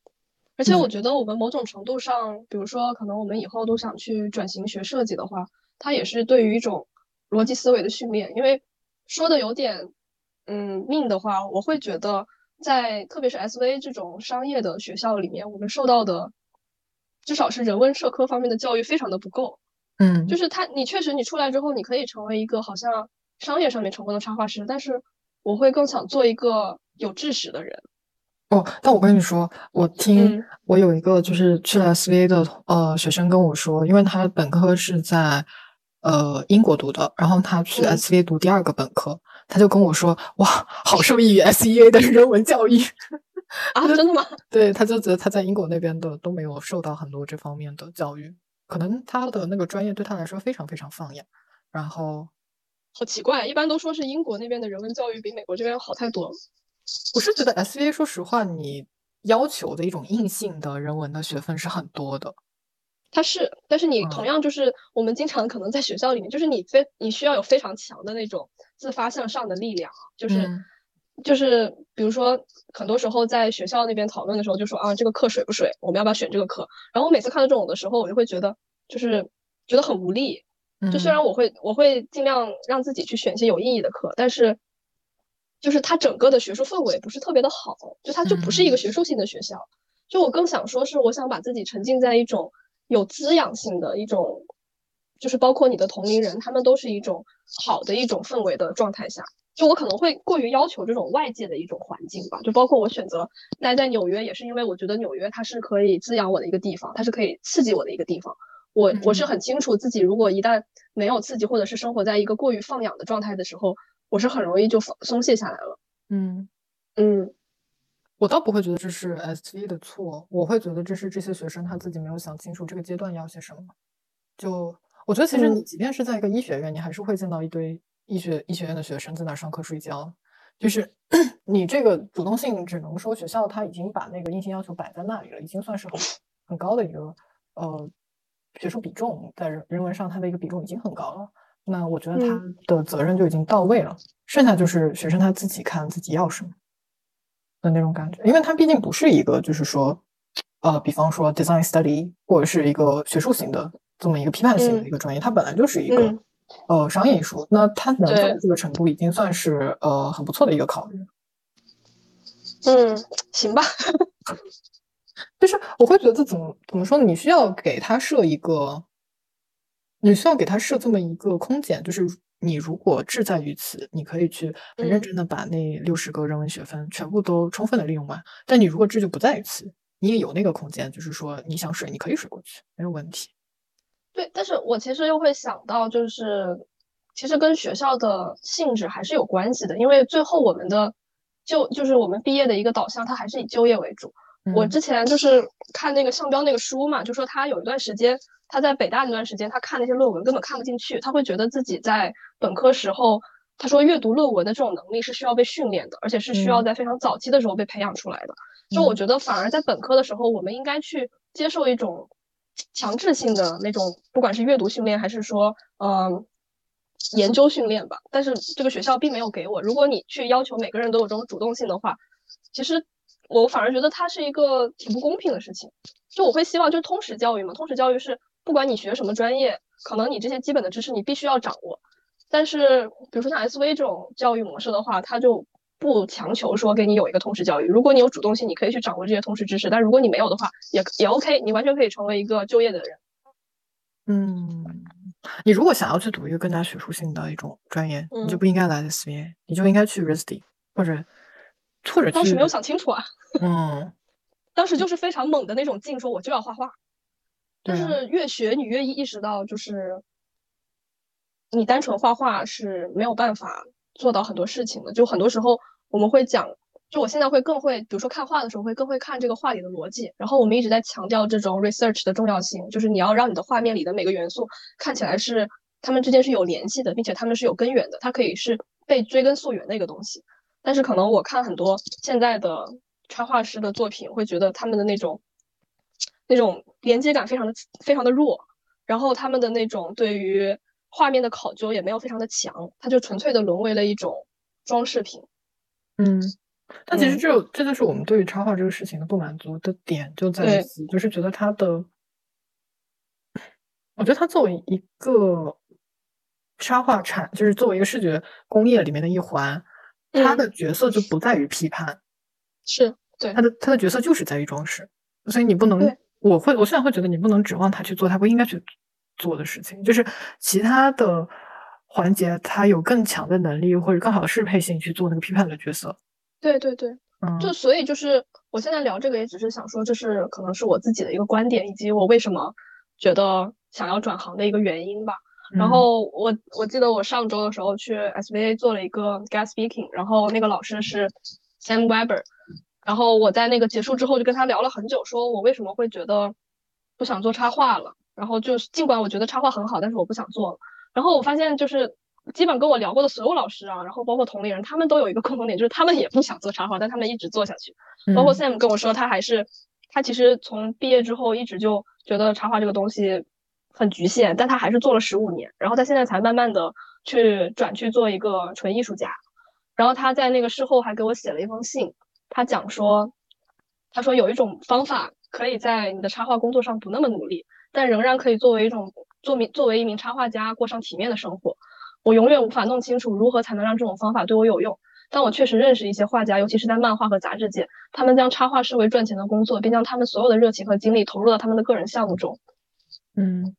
而且嗯我觉得我们某种程度上，比如说，可能我们以后都想去转型学设计的话，它也是对于一种逻辑思维的训练。因为说的有点嗯命的话，我会觉得在特别是 SV 这种商业的学校里面，我们受到的至少是人文社科方面的教育非常的不够。嗯，就是他，你确实你出来之后，你可以成为一个好像商业上面成功的插画师，但是我会更想做一个有知识的人。哦，但我跟你说，我听嗯我有一个就是去了 SVA 的呃学生跟我说，因为他本科是在呃英国读的，然后他去嗯 SVA 读第二个本科，他就跟我说，哇，好受益于 SEA 的人文教育。*laughs* 啊，真的吗？*laughs* 对，他就觉得他在英国那边的都没有受到很多这方面的教育，可能他的那个专业对他来说非常非常放养，然后好奇怪，一般都说是英国那边的人文教育比美国这边好太多了。我是觉得 SVA 说实话，你要求的一种硬性的人文的学分是很多的。它是，但是你嗯同样就是我们经常可能在学校里面，就是你非你需要有非常强的那种自发向上的力量啊，就是、嗯就是比如说很多时候在学校那边讨论的时候，就说啊这个课水不水，我们要不要选这个课？然后我每次看到这种的时候，我就会觉得就是觉得很无力。就虽嗯然我会我会尽量让自己去选一些有意义的课，但是就是它整个的学术氛围不是特别的好，就它就不是一个嗯学术性的学校。就我更想说是，我想把自己沉浸在一种有滋养性的一种，就是包括你的同龄人，他们都是一种好的一种氛围的状态下。就我可能会过于要求这种外界的一种环境吧，就包括我选择待在纽约，也是因为我觉得纽约它是可以滋养我的一个地方，它是可以刺激我的一个地方。我我是嗯很清楚自己如果一旦没有刺激，或者是生活在一个过于放养的状态的时候，我是很容易就放松懈下来了。嗯，嗯我倒不会觉得这是 SV 的错，我会觉得这是这些学生他自己没有想清楚这个阶段要些什么。就我觉得，其实你嗯即便是在一个医学院，你还是会见到一堆医学医学院的学生在那儿上课睡觉。就是 *coughs* 你这个主动性，只能说学校他已经把那个硬性要求摆在那里了，已经算是很很高的一个呃学术比重，在人人文上它的一个比重已经很高了。那我觉得他嗯的责任就已经到位了，剩下就是学生他自己看自己要什么的那种感觉，因为他毕竟不是一个就是说，呃，比方说 design study 或者是一个学术型的这么一个批判性的嗯一个专业，它本来就是一个、嗯呃商业艺术，那他能做到这个程度，已经算是呃很不错的一个考虑。嗯，*tsk* 行吧。*laughs* 就是我会觉得怎么怎么说？你需要给他设一个，你需要给他设这么一个空间，就是你如果志在于此，你可以去很认嗯真的把那六十个人文学分全部都充分的利用完。但你如果志就不在于此，你也有那个空间，就是说你想水，你可以水过去，没有问题。对，但是我其实又会想到，就是其实跟学校的性质还是有关系的，因为最后我们的就就是我们毕业的一个导向，它还是以就业为主。我嗯之前就是看那个项标那个书嘛，就说他有一段时间，他在北大那段时间，他看那些论文根本看不进去，他会觉得自己在本科时候，他说阅读论文的这种能力是需要被训练的，而且是需要嗯在非常早期的时候被培养出来的。就我嗯觉得反而在本科的时候，我们应该去接受一种强制性的那种，不管是阅读训练还是说，嗯、研究训练吧。但是这个学校并没有给我。如果你去要求每个人都有这种主动性的话，其实我反而觉得它是一个挺不公平的事情。就我会希望就是通识教育嘛，通识教育是不管你学什么专业，可能你这些基本的知识你必须要掌握。但是比如说像 SV 这种教育模式的话，它就不强求说给你有一个通识教育。如果你有主动性，你可以去掌握这些通识知识；但如果你没有的话，也也 OK，你完全可以成为一个就业的人。嗯，你如果想要去读一个更加学术性的一种专业，你就不应该来 SVA，你就应该去 RISD 或者或者当时没有想清楚啊。嗯，*laughs* 当时就是非常猛的那种劲，说我就要画画。但是越学你越意识到，就是你单纯画画是没有办法做到很多事情的。就很多时候我们会讲，就我现在会更会，比如说看画的时候会更会看这个画里的逻辑。然后我们一直在强调这种 research 的重要性，就是你要让你的画面里的每个元素看起来是它们之间是有联系的，并且它们是有根源的，它可以是被追根溯源的一个东西。但是可能我看很多现在的插画师的作品，会觉得他们的那种。那种连接感非常的非常的弱，然后他们的那种对于画面的考究也没有非常的强，它就纯粹的沦为了一种装饰品。嗯，但其实这这就是我们对于插画这个事情的不满足的点，就在于此，就是觉得它的，我觉得它作为一个插画产，就是作为一个视觉工业里面的一环，它的角色就不在于批判，是对它的它的角色就是在于装饰，所以你不能。我会，我现在会觉得你不能指望他去做他不应该去做的事情，就是其他的环节，他有更强的能力或者更好的适配性去做那个批判的角色。对对对，嗯，就所以就是我现在聊这个，也只是想说，这是可能是我自己的一个观点，以及我为什么觉得想要转行的一个原因吧。然后我我记得我上周的时候去 SVA 做了一个 guest speaking，然后那个老师是 Sam Weber。然后我在那个结束之后就跟他聊了很久，说我为什么会觉得不想做插画了。然后就是尽管我觉得插画很好，但是我不想做了。然后我发现就是基本跟我聊过的所有老师啊，然后包括同龄人，他们都有一个共同点，就是他们也不想做插画，但他们一直做下去。包括 Sam 跟我说，他还是他其实从毕业之后一直就觉得插画这个东西很局限，但他还是做了十五年，然后他现在才慢慢的去转去做一个纯艺术家。然后他在那个事后还给我写了一封信。他讲说，他说有一种方法可以在你的插画工作上不那么努力，但仍然可以作为一种作名作为一名插画家过上体面的生活。我永远无法弄清楚如何才能让这种方法对我有用，但我确实认识一些画家，尤其是在漫画和杂志界，他们将插画视为赚钱的工作，并将他们所有的热情和精力投入到他们的个人项目中。嗯，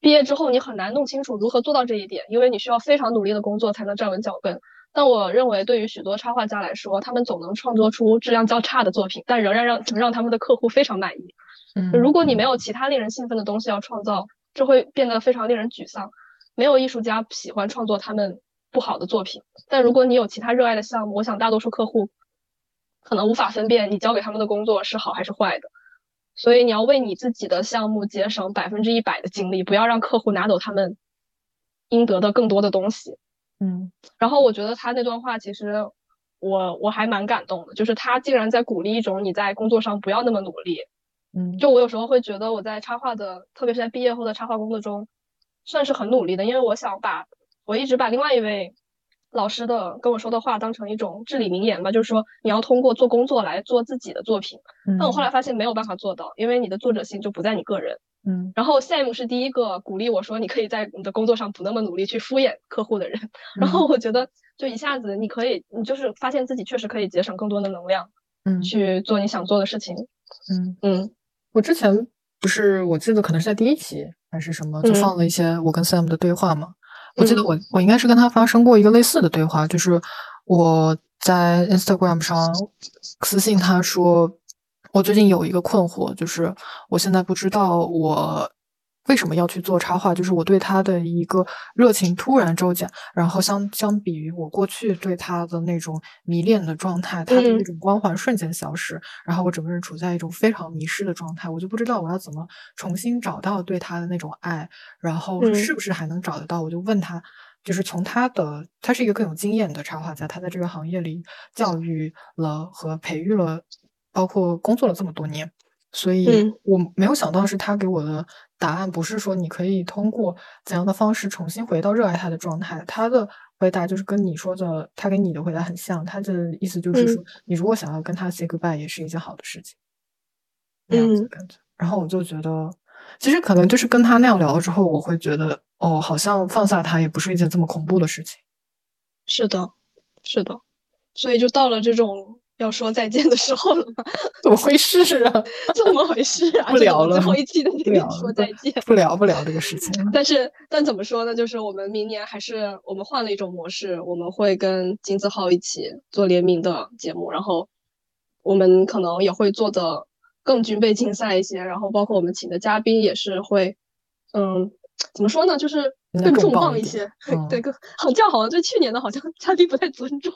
毕业之后你很难弄清楚如何做到这一点，因为你需要非常努力的工作才能站稳脚跟。但我认为，对于许多插画家来说，他们总能创作出质量较差的作品，但仍然让能让他们的客户非常满意。嗯，如果你没有其他令人兴奋的东西要创造，这会变得非常令人沮丧。没有艺术家喜欢创作他们不好的作品，但如果你有其他热爱的项目，我想大多数客户可能无法分辨你交给他们的工作是好还是坏的。所以你要为你自己的项目节省百分之一百的精力，不要让客户拿走他们应得的更多的东西。嗯，然后我觉得他那段话其实我我还蛮感动的，就是他竟然在鼓励一种你在工作上不要那么努力。嗯，就我有时候会觉得我在插画的，特别是在毕业后的插画工作中，算是很努力的，因为我想把我一直把另外一位老师的跟我说的话当成一种至理名言吧，就是说你要通过做工作来做自己的作品。但我后来发现没有办法做到，因为你的作者性就不在你个人。嗯，然后 Sam 是第一个鼓励我说，你可以在你的工作上不那么努力去敷衍客户的人。然后我觉得，就一下子你可以，你就是发现自己确实可以节省更多的能量，嗯，去做你想做的事情。嗯嗯，我之前不是，我记得可能是在第一期还是什么，就放了一些我跟 Sam 的对话嘛。我记得我我应该是跟他发生过一个类似的对话，就是我在 Instagram 上私信他说。我最近有一个困惑，就是我现在不知道我为什么要去做插画，就是我对他的一个热情突然骤减，然后相相比于我过去对他的那种迷恋的状态，他的那种光环瞬间消失，然后我整个人处在一种非常迷失的状态，我就不知道我要怎么重新找到对他的那种爱，然后是不是还能找得到？我就问他，就是从他的，他是一个更有经验的插画家，他在这个行业里教育了和培育了。包括工作了这么多年，所以我没有想到是他给我的答案，不是说你可以通过怎样的方式重新回到热爱他的状态。他的回答就是跟你说的，他给你的回答很像。他的意思就是说，你如果想要跟他 say goodbye，也是一件好的事情。那样子的感觉。然后我就觉得，其实可能就是跟他那样聊了之后，我会觉得，哦，好像放下他也不是一件这么恐怖的事情。是的，是的。所以就到了这种要说再见的时候了吗？*laughs* 怎么回事啊？*laughs* 怎么回事啊？不聊了，最后一期的那个说再见，不聊不聊这个事情。但是但怎么说呢？就是我们明年还是我们换了一种模式，我们会跟金字号一起做联名的节目，然后我们可能也会做的更军备竞赛一些，然后包括我们请的嘉宾也是会，嗯，怎么说呢？就是更重磅一些。对，更好像好像对去年的好像嘉宾不太尊重。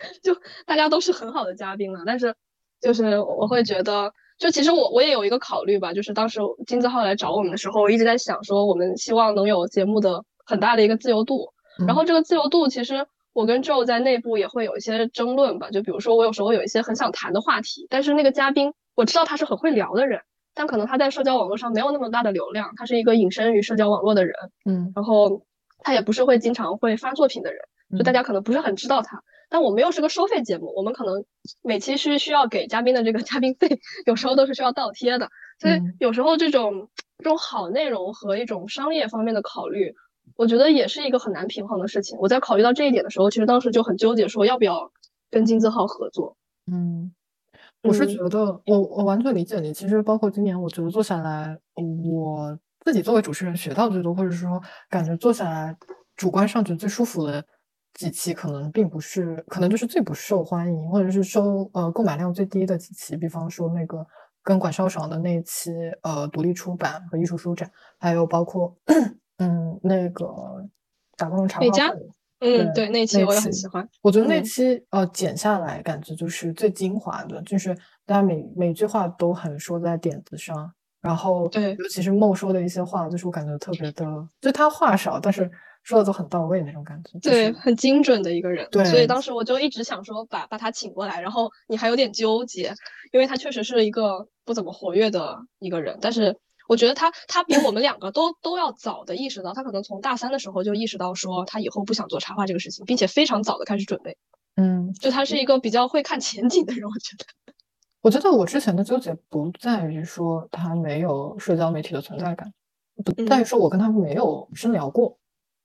*laughs* 就大家都是很好的嘉宾了，但是就是我会觉得，就其实我我也有一个考虑吧，就是当时金字号来找我们的时候，我一直在想说，我们希望能有节目的很大的一个自由度。然后这个自由度，其实我跟 Joe 在内部也会有一些争论吧。就比如说，我有时候有一些很想谈的话题，但是那个嘉宾我知道他是很会聊的人，但可能他在社交网络上没有那么大的流量，他是一个隐身于社交网络的人。嗯，然后他也不是会经常会发作品的人，就大家可能不是很知道他。但我们又是个收费节目，我们可能每期是需要给嘉宾的这个 *laughs* 嘉宾费，有时候都是需要倒贴的，所以有时候这种这种好内容和一种商业方面的考虑，我觉得也是一个很难平衡的事情。我在考虑到这一点的时候，其实当时就很纠结，说要不要跟金字号合作。嗯，我是觉得，我我完全理解你。其实包括今年，我觉得做下来，我自己作为主持人学到最多，或者说感觉做下来主观上觉得最舒服的。几期可能并不是，可能就是最不受欢迎，或者是收呃购买量最低的几期。比方说那个跟管少爽的那期，呃，独立出版和艺术书展，还有包括 *clears throat* 嗯那个打工茶话会，嗯对，那期我也很喜欢。我觉得那期呃剪下来感觉就是最精华的，就是大家每每句话都很说在点子上，然后对，尤其是孟说的一些话，就是我感觉特别的，就他话少，但是。说的都很到位那种感觉，对，很精准的一个人。对，所以当时我就一直想说把把他请过来，然后你还有点纠结，因为他确实是一个不怎么活跃的一个人。但是我觉得他他比我们两个都都要早的意识到，他可能从大三的时候就意识到说他以后不想做插画这个事情，并且非常早的开始准备。嗯，就他是一个比较会看前景的人，我觉得。*laughs* 我觉得我之前的纠结不在于说他没有社交媒体的存在感，不在于说我跟他没有深聊过。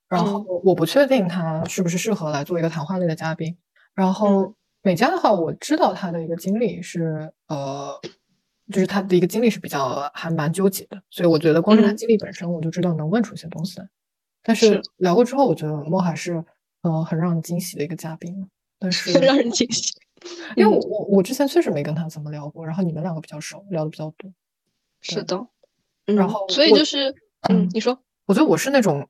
然后我不确定他是不是适合来做一个谈话类的嘉宾。然后美嘉的话，我知道他的一个经历是，呃，就是他的一个经历是比较还蛮纠结的，所以我觉得光是他经历本身，我就知道能问出一些东西来。但是聊过之后，我觉得莫海是，呃，很让人惊喜的一个嘉宾。但是 *laughs* 让人惊喜，因为我我我之前确实没跟他怎么聊过，然后你们两个比较熟，聊的比较多。是的，然后所以就是，嗯，你说，我觉得我是那种。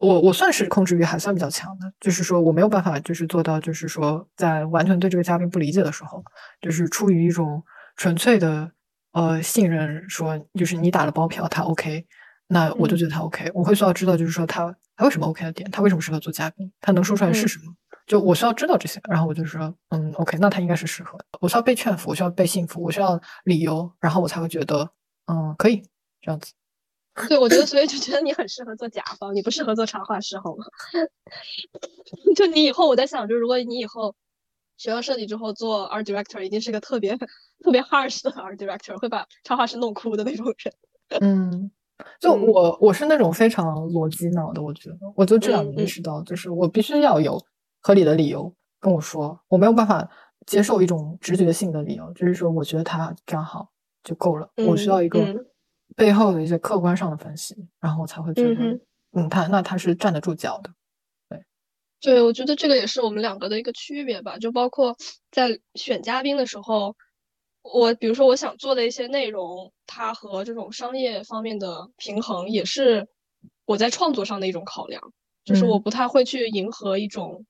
我我算是控制欲还算比较强的，就是说我没有办法，就是做到，就是说在完全对这个嘉宾不理解的时候，就是出于一种纯粹的呃信任，说就是你打了包票，他 OK，那我就觉得他 OK。我会需要知道，就是说他他为什么 OK 的点，他为什么适合做嘉宾，他能说出来是什么？就我需要知道这些，然后我就说嗯 OK，那他应该是适合的。我需要被劝服，我需要被信服，我需要理由，然后我才会觉得嗯可以这样子。*laughs* 对，我觉得，所以就觉得你很适合做甲方，你不适合做插画师，好吗？*laughs* 就你以后，我在想，就如果你以后学了设计之后做 art director，一定是个特别特别 harsh 的 art director，会把插画师弄哭的那种人。嗯，就我我是那种非常逻辑脑的，我觉得，我就这两年意识到，就是我必须要有合理的理由跟我说，我没有办法接受一种直觉性的理由，就是说我觉得他这样好就够了，我需要一个。背后的一些客观上的分析，然后我才会觉得，嗯，他那他是站得住脚的，对，对，我觉得这个也是我们两个的一个区别吧。就包括在选嘉宾的时候，我比如说我想做的一些内容，它和这种商业方面的平衡，也是我在创作上的一种考量。就是我不太会去迎合一种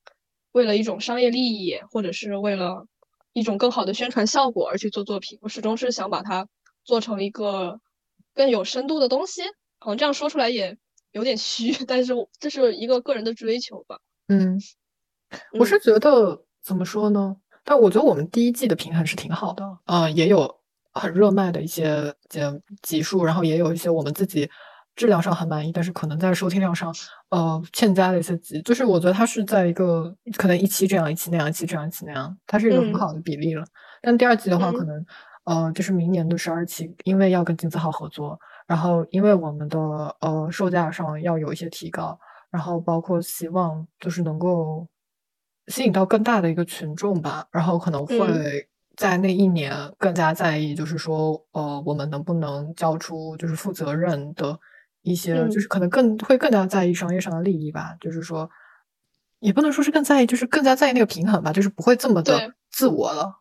为了一种商业利益，或者是为了一种更好的宣传效果而去做作品。我始终是想把它做成一个。更有深度的东西，好像这样说出来也有点虚，*laughs* 但是这是一个个人的追求吧。嗯，我是觉得怎么说呢？但我觉得我们第一季的平衡是挺好的，呃，也有很热卖的一些集集数，然后也有一些我们自己质量上很满意，但是可能在收听量上呃欠佳的一些集，就是我觉得它是在一个可能一期这样一期那样一期这样一期那样，它是一个很好的比例了。但第二季的话，可能。呃，就是明年的十二期，因为要跟金字号合作，然后因为我们的呃售价上要有一些提高，然后包括希望就是能够吸引到更大的一个群众吧，然后可能会在那一年更加在意，就是说，呃，我们能不能交出就是负责任的一些，就是可能更会更加在意商业上的利益吧，就是说，也不能说是更在意，就是更加在意那个平衡吧，就是不会这么的自我了。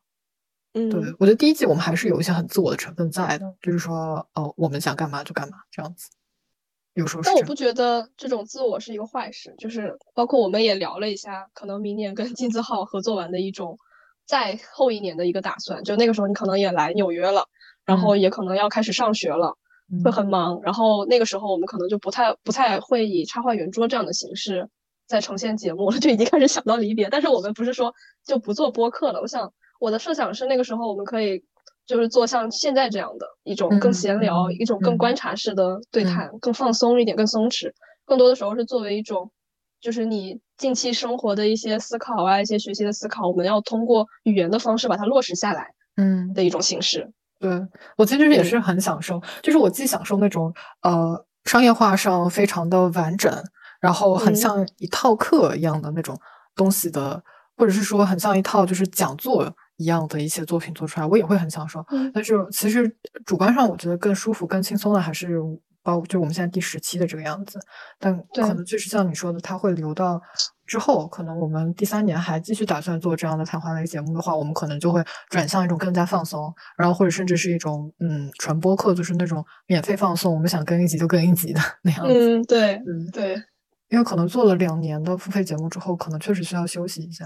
嗯，对我觉得第一季我们还是有一些很自我的成分在的，就是说，哦，我们想干嘛就干嘛这样子。有时候，但我不觉得这种自我是一个坏事，就是包括我们也聊了一下，可能明年跟金字号合作完的一种在后一年的一个打算，就那个时候你可能也来纽约了，然后也可能要开始上学了，会很忙，然后那个时候我们可能就不太不太会以插画圆桌这样的形式再呈现节目了，就已经开始想到离别。但是我们不是说就不做播客了，我想。我的设想是，那个时候我们可以就是做像现在这样的一种更闲聊、一种更观察式的对谈，更放松一点、更松弛。更多的时候是作为一种，就是你近期生活的一些思考啊、一些学习的思考，我们要通过语言的方式把它落实下来，嗯，的一种形式。对我其实也是很享受，就是我既享受那种呃商业化上非常的完整，然后很像一套课一样的那种东西的，或者是说很像一套就是讲座。一样的一些作品做出来，我也会很享受。但是其实主观上，我觉得更舒服、更轻松的还是包，就我们现在第十期的这个样子。但可能就是像你说的，它会留到之后，可能我们第三年还继续打算做这样的谈话类节目的话，我们可能就会转向一种更加放松，然后或者甚至是一种嗯纯播客，就是那种免费放送，我们想更一集就更一集的那样子。嗯，对，嗯对，因为可能做了两年的付费节目之后，可能确实需要休息一下。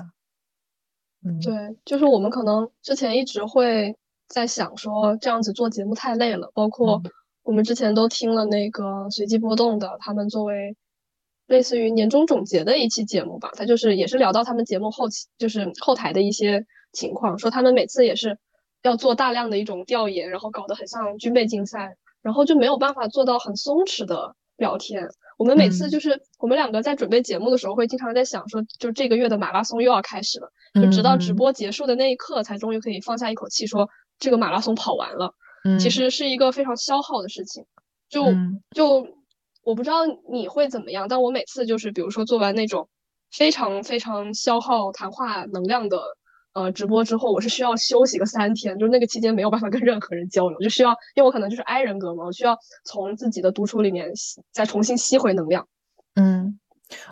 对，就是我们可能之前一直会在想说这样子做节目太累了，包括我们之前都听了那个随机波动的，他们作为类似于年终总结的一期节目吧，他就是也是聊到他们节目后期就是后台的一些情况，说他们每次也是要做大量的一种调研，然后搞得很像军备竞赛，然后就没有办法做到很松弛的聊天。我们每次就是我们两个在准备节目的时候，会经常在想说，就这个月的马拉松又要开始了，就直到直播结束的那一刻，才终于可以放下一口气，说这个马拉松跑完了。嗯，其实是一个非常消耗的事情。就就我不知道你会怎么样，但我每次就是比如说做完那种非常非常消耗谈话能量的。呃，直播之后我是需要休息个三天，就是那个期间没有办法跟任何人交流，就需要，因为我可能就是 I 人格嘛，我需要从自己的独处里面再重新吸回能量。嗯，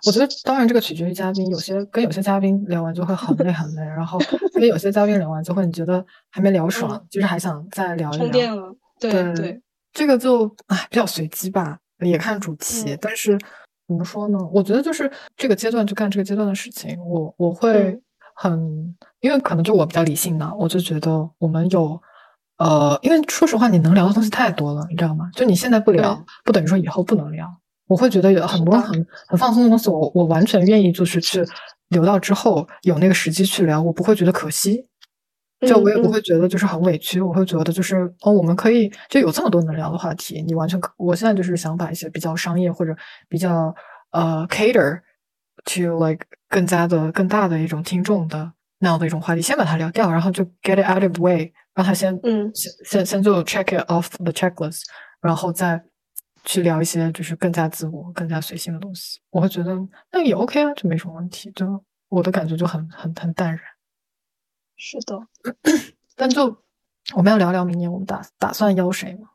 我觉得当然这个取决于嘉宾，有些跟有些嘉宾聊完就会很累很累，然后跟有些嘉宾聊完就会你觉得还没聊爽，就是还想再聊一聊。充电了，对对，这个就唉比较随机吧，也看主题，但是怎么说呢？我觉得就是这个阶段就干这个阶段的事情，我我会。很，因为可能就我比较理性嘛，我就觉得我们有，呃，因为说实话，你能聊的东西太多了，你知道吗？就你现在不聊，不等于说以后不能聊。我会觉得有很多很很放松的东西，我我完全愿意就是去留到之后有那个时机去聊，我不会觉得可惜，就我也不会觉得就是很委屈，我会觉得就是哦，我们可以就有这么多能聊的话题，你完全可，我现在就是想把一些比较商业或者比较呃 cater。To like 更加的更大的一种听众的那样的一种话题，先把它聊掉，然后就 get it out of the way，让他先嗯先先先就 check it off the checklist，然后再去聊一些就是更加自我、更加随性的东西。我会觉得那也 OK 啊，就没什么问题。就我的感觉就很很很淡然。是的，*clears throat* 但就我们要聊聊明年我们打打算邀谁吗？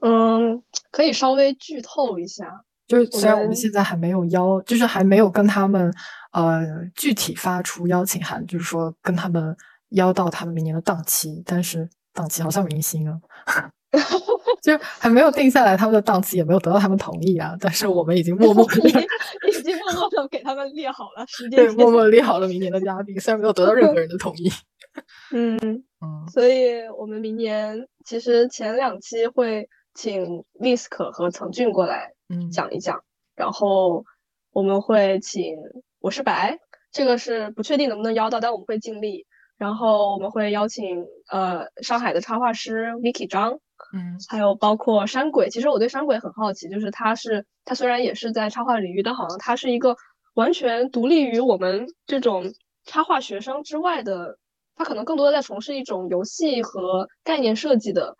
嗯，可以稍微剧透一下。就是虽然我们现在还没有邀，就是还没有跟他们呃具体发出邀请函，就是说跟他们邀到他们明年的档期，但是档期好像明星啊，*laughs* 就还没有定下来他们的档期，也没有得到他们同意啊。但是我们已经默默已经已经默默的给他们列好了时间，对，默默列好了明年的嘉宾，虽然没有得到任何人的同意。*laughs* 嗯 *laughs* 嗯，所以我们明年其实前两期会请 Lisk 和曾俊过来。嗯，讲一讲，然后我们会请我是白，这个是不确定能不能邀到，但我们会尽力。然后我们会邀请呃上海的插画师 Vicky 张，嗯，还有包括山鬼。其实我对山鬼很好奇，就是他是他虽然也是在插画领域，但好像他是一个完全独立于我们这种插画学生之外的，他可能更多的在从事一种游戏和概念设计的。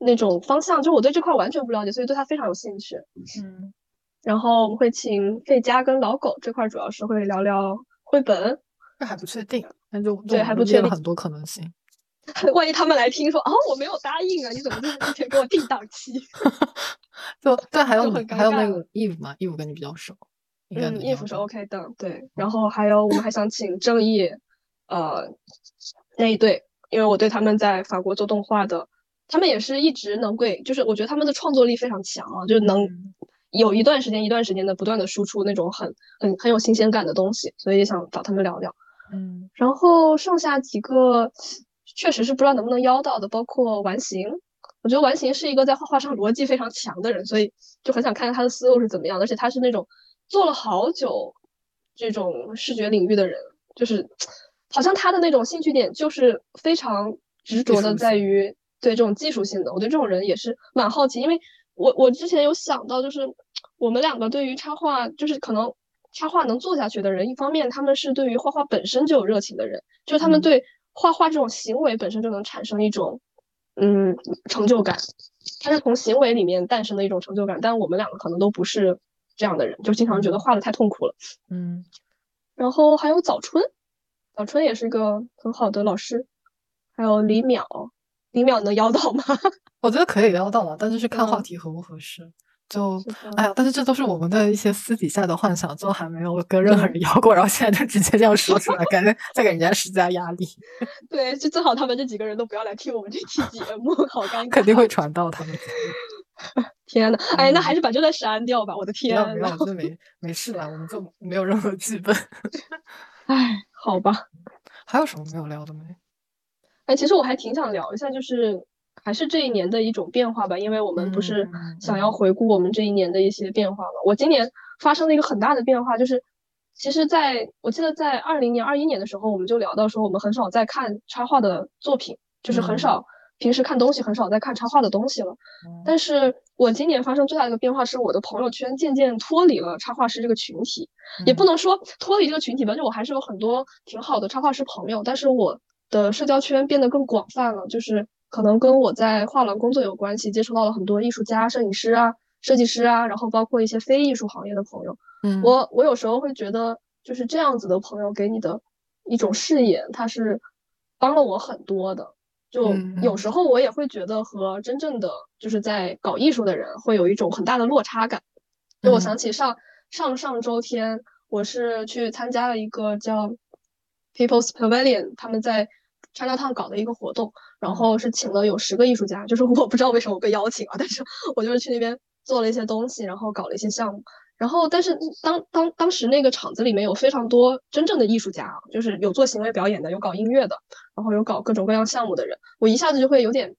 那种方向，就我对这块完全不了解，所以对他非常有兴趣。嗯，然后我们会请费佳跟老狗这块，主要是会聊聊绘本，这还不确定，那就对还不确定很多可能性。*laughs* 万一他们来听说啊，我没有答应啊，你怎么就提前给我定档期？*laughs* 就对，还有还有那个 Eve 嘛，Eve 跟你比较熟，嗯，能衣服是 OK 的，对。然后还有我们还想请正义，呃，那一对，因为我对他们在法国做动画的，他们也是一直能给，就是我觉得他们的创作力非常强啊，就是能嗯有一段时间一段时间的不断的输出那种很很很有新鲜感的东西，所以也想找他们聊聊。嗯然后剩下几个确实是不知道能不能邀到的，包括完形。我觉得完形是一个在画画上逻辑非常强的人，所以就很想看看他的思路是怎么样。而且他是那种做了好久这种视觉领域的人，就是 *tsk* 好像他的那种兴趣点就是非常执着的在于对这种技术性的。我对这种人也是蛮好奇，因为我我之前有想到，就是我们两个对于插画，就是可能插画能做下去的人，一方面他们是对于画画本身就有热情的人，就是他们嗯对画画这种行为本身就能产生一种嗯成就感，它是从行为里面诞生的一种成就感。但我们两个可能都不是这样的人，就经常觉得嗯画的太痛苦了。嗯然后还有早春，早春也是一个很好的老师，还有李淼，李淼能邀到吗？*laughs* 我觉得可以邀到了，但是是看话嗯题合不合适。就哎呀，但是这都是我们的一些私底下的幻想，就还没有跟任何人聊过，然后现在就直接这样说出来，感觉 *laughs* 在给人家施加压力，*laughs* 对，就最好他们这几个人都不要来听我们这期节目，好尴尬。肯定会传到他们。天呐，哎，那嗯还是把这段删掉吧。我的天要不要，呐，我觉得没没事了，我们就没有任何剧本。哎，好吧。还有什么没有聊的没？哎，其实我还挺想聊一下，就是还是这一年的一种变化吧，因为我们不是嗯想要回顾我们这一年的一些变化嘛。我今年发生了一个很大的变化，就是其实在我记得在二零年、二一年的时候，我们就聊到说，我们很少在看插画的作品，就是很嗯少平时看东西很少在看插画的东西了。嗯但是我今年发生最大的一个变化是，我的朋友圈渐渐脱离了插画师这个群体，也不嗯能说脱离这个群体吧，就我还是有很多挺好的插画师朋友，但是我的社交圈变得更广泛了，就是可能跟我在画廊工作有关系，接触到了很多艺术家、摄影师啊、设计师啊，然后包括一些非艺术行业的朋友。嗯我我有时候会觉得，就是这样子的朋友给你的一种视野，它是帮了我很多的。就有时候我也会觉得和真正的就是在搞艺术的人会有一种很大的落差感。就我嗯想起上上上周天，我是去参加了一个叫 People's Pavilion 他们在 Chinatown 搞的一个活动，然嗯后是请了有十个艺术家，就是我不知道为什么我被邀请啊，但是我就是去那边做了一些东西，然后搞了一些项目。然后，但是当当当时那个场子里面有非常多真正的艺术家啊，就是有做行为表演的，有搞音乐的，然后有搞各种各样项目的人，我一下子就会有点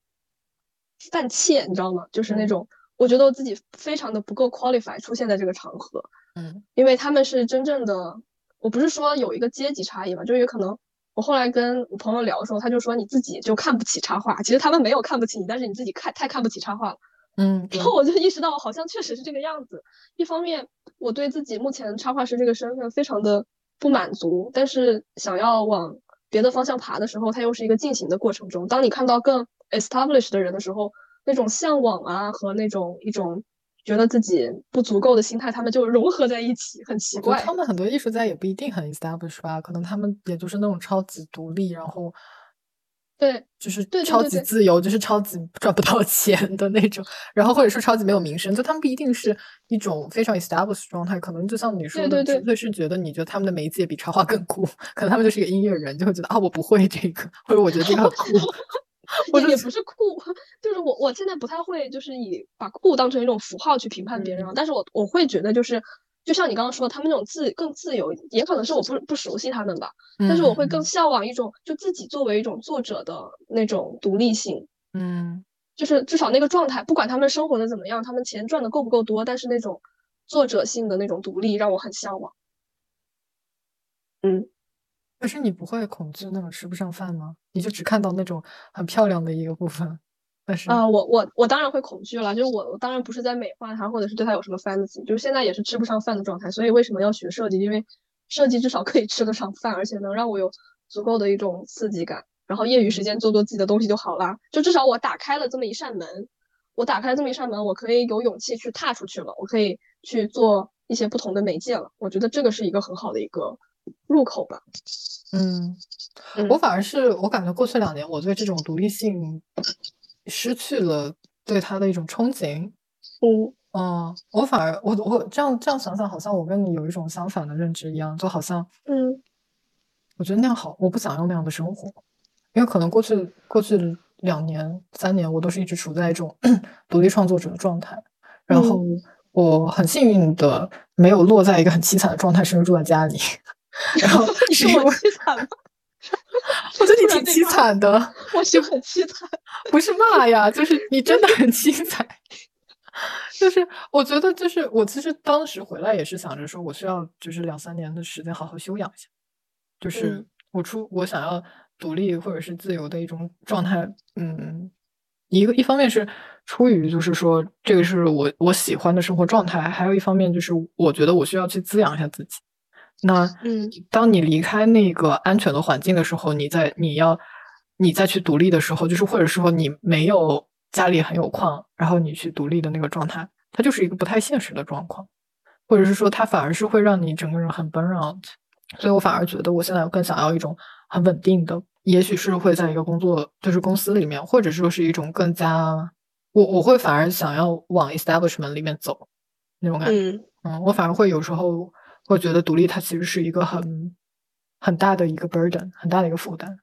犯怯，你知道吗？就是那嗯种我觉得我自己非常的不够 qualify 出现在这个场合，嗯因为他们是真正的，我不是说有一个阶级差异嘛，就是有可能我后来跟我朋友聊的时候，他就说你自己就看不起插画，其实他们没有看不起你，但是你自己看太看不起插画了。嗯，对然后我就意识到，好像确实是这个样子。一方面，我对自己目前插画师这个身份非常的不满足，但是想要往别的方向爬的时候，它又是一个进行的过程中。当你看到更 established 的人的时候，那种向往啊和那种一种觉得自己不足够的心态，他们就融合在一起，很奇怪。他们很多艺术家也不一定很 established 吧，可能他们也就是那种超级独立，然后对，就是超对对级自由，就是超级赚不到 *laughs* 钱的那种，然后或者说超级没有名声，就他们不一定是一种非常 established 状态，可能就像你说的，对对纯粹是觉得你觉得他们的媒介比插画更酷，*laughs* 可能他们就是一个音乐人，就会觉得啊我不会这个，或者我觉得这个很酷，*laughs* 或者也也不是酷，就是我我现在不太会，就是以把酷当成一种符号去评判别人啊。嗯但是我我会觉得，就是就像你刚刚说的，他们那种自更自由，也可能是我不不熟悉他们吧。但是我会更嗯向往一种就自己作为一种作者的那种独立性，嗯就是至少那个状态，不管他们生活的怎么样，他们钱赚的够不够多，但是那种作者性的那种独立让我很向往。嗯，可是你不会恐惧那种吃不上饭吗？你就只看到那种很漂亮的一个部分，但是啊、我我我当然会恐惧了，就是我我当然不是在美化它，或者是对它有什么 fantasy，就是现在也是吃不上饭的状态，所以为什么要学设计？因为设计至少可以吃得上饭，而且能让我有足够的一种刺激感，然后业余时间做做自己的东西就好啦。就至少我打开了这么一扇门，我打开了这么一扇门，我可以有勇气去踏出去了，我可以去做一些不同的媒介了。我觉得这个是一个很好的一个入口吧。嗯，我反而是我感觉过去两年，我对这种独立性失去了对它的一种憧憬。嗯嗯，我反而我我这样这样想想，好像我跟你有一种相反的认知一样，就好像嗯，我觉得那样好，我不想要那样的生活，因为可能过去过去两年三年，我都是一直处在一种 *clears throat* 独立创作者的状态，然后我很幸运的没有落在一个很凄惨的状态，甚至住在家里。*laughs* 然后你说我凄惨吗？我觉得你挺凄惨的。我是很凄惨，*laughs* 不是骂呀，就是你真的很凄惨。*laughs* 就是我觉得，就是我其实当时回来也是想着说，我需要就是两三年的时间好好休养一下。就是我出我想要独立或者是自由的一种状态。嗯，一个一方面是出于就是说这个是我我喜欢的生活状态，还有一方面就是我觉得我需要去滋养一下自己。那，嗯，当你离开那个安全的环境的时候，你在你要你再去独立的时候，就是或者说你没有家里很有矿，然后你去独立的那个状态，它就是一个不太现实的状况，或者是说它反而是会让你整个人很 burn out。所以我反而觉得我现在更想要一种很稳定的，也许是会在一个工作就是公司里面，或者说是一种更加我我会反而想要往 establishment 里面走那种感觉。嗯嗯，我反而会有时候。会觉得独立，它其实是一个很很大的一个 burden，很大的一个负担。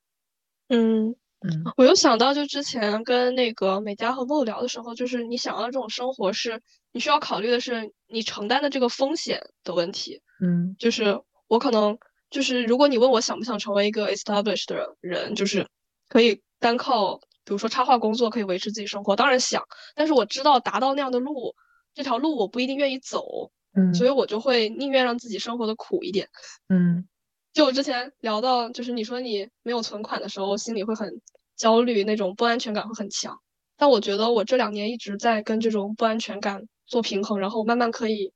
嗯嗯，我又想到，就之前跟那个美嘉和莫聊的时候，就是你想要这种生活，是你需要考虑的是你承担的这个风险的问题。嗯，就是我可能就是，如果你问我想不想成为一个 established 的人，就是可以单靠，比如说插画工作可以维持自己生活，当然想，但是我知道达到那样的路，这条路我不一定愿意走。嗯，所以我就会宁愿让自己生活的苦一点。嗯，就我之前聊到，就是你说你没有存款的时候，心里会很焦虑，那种不安全感会很强。但我觉得我这两年一直在跟这种不安全感做平衡，然后慢慢可以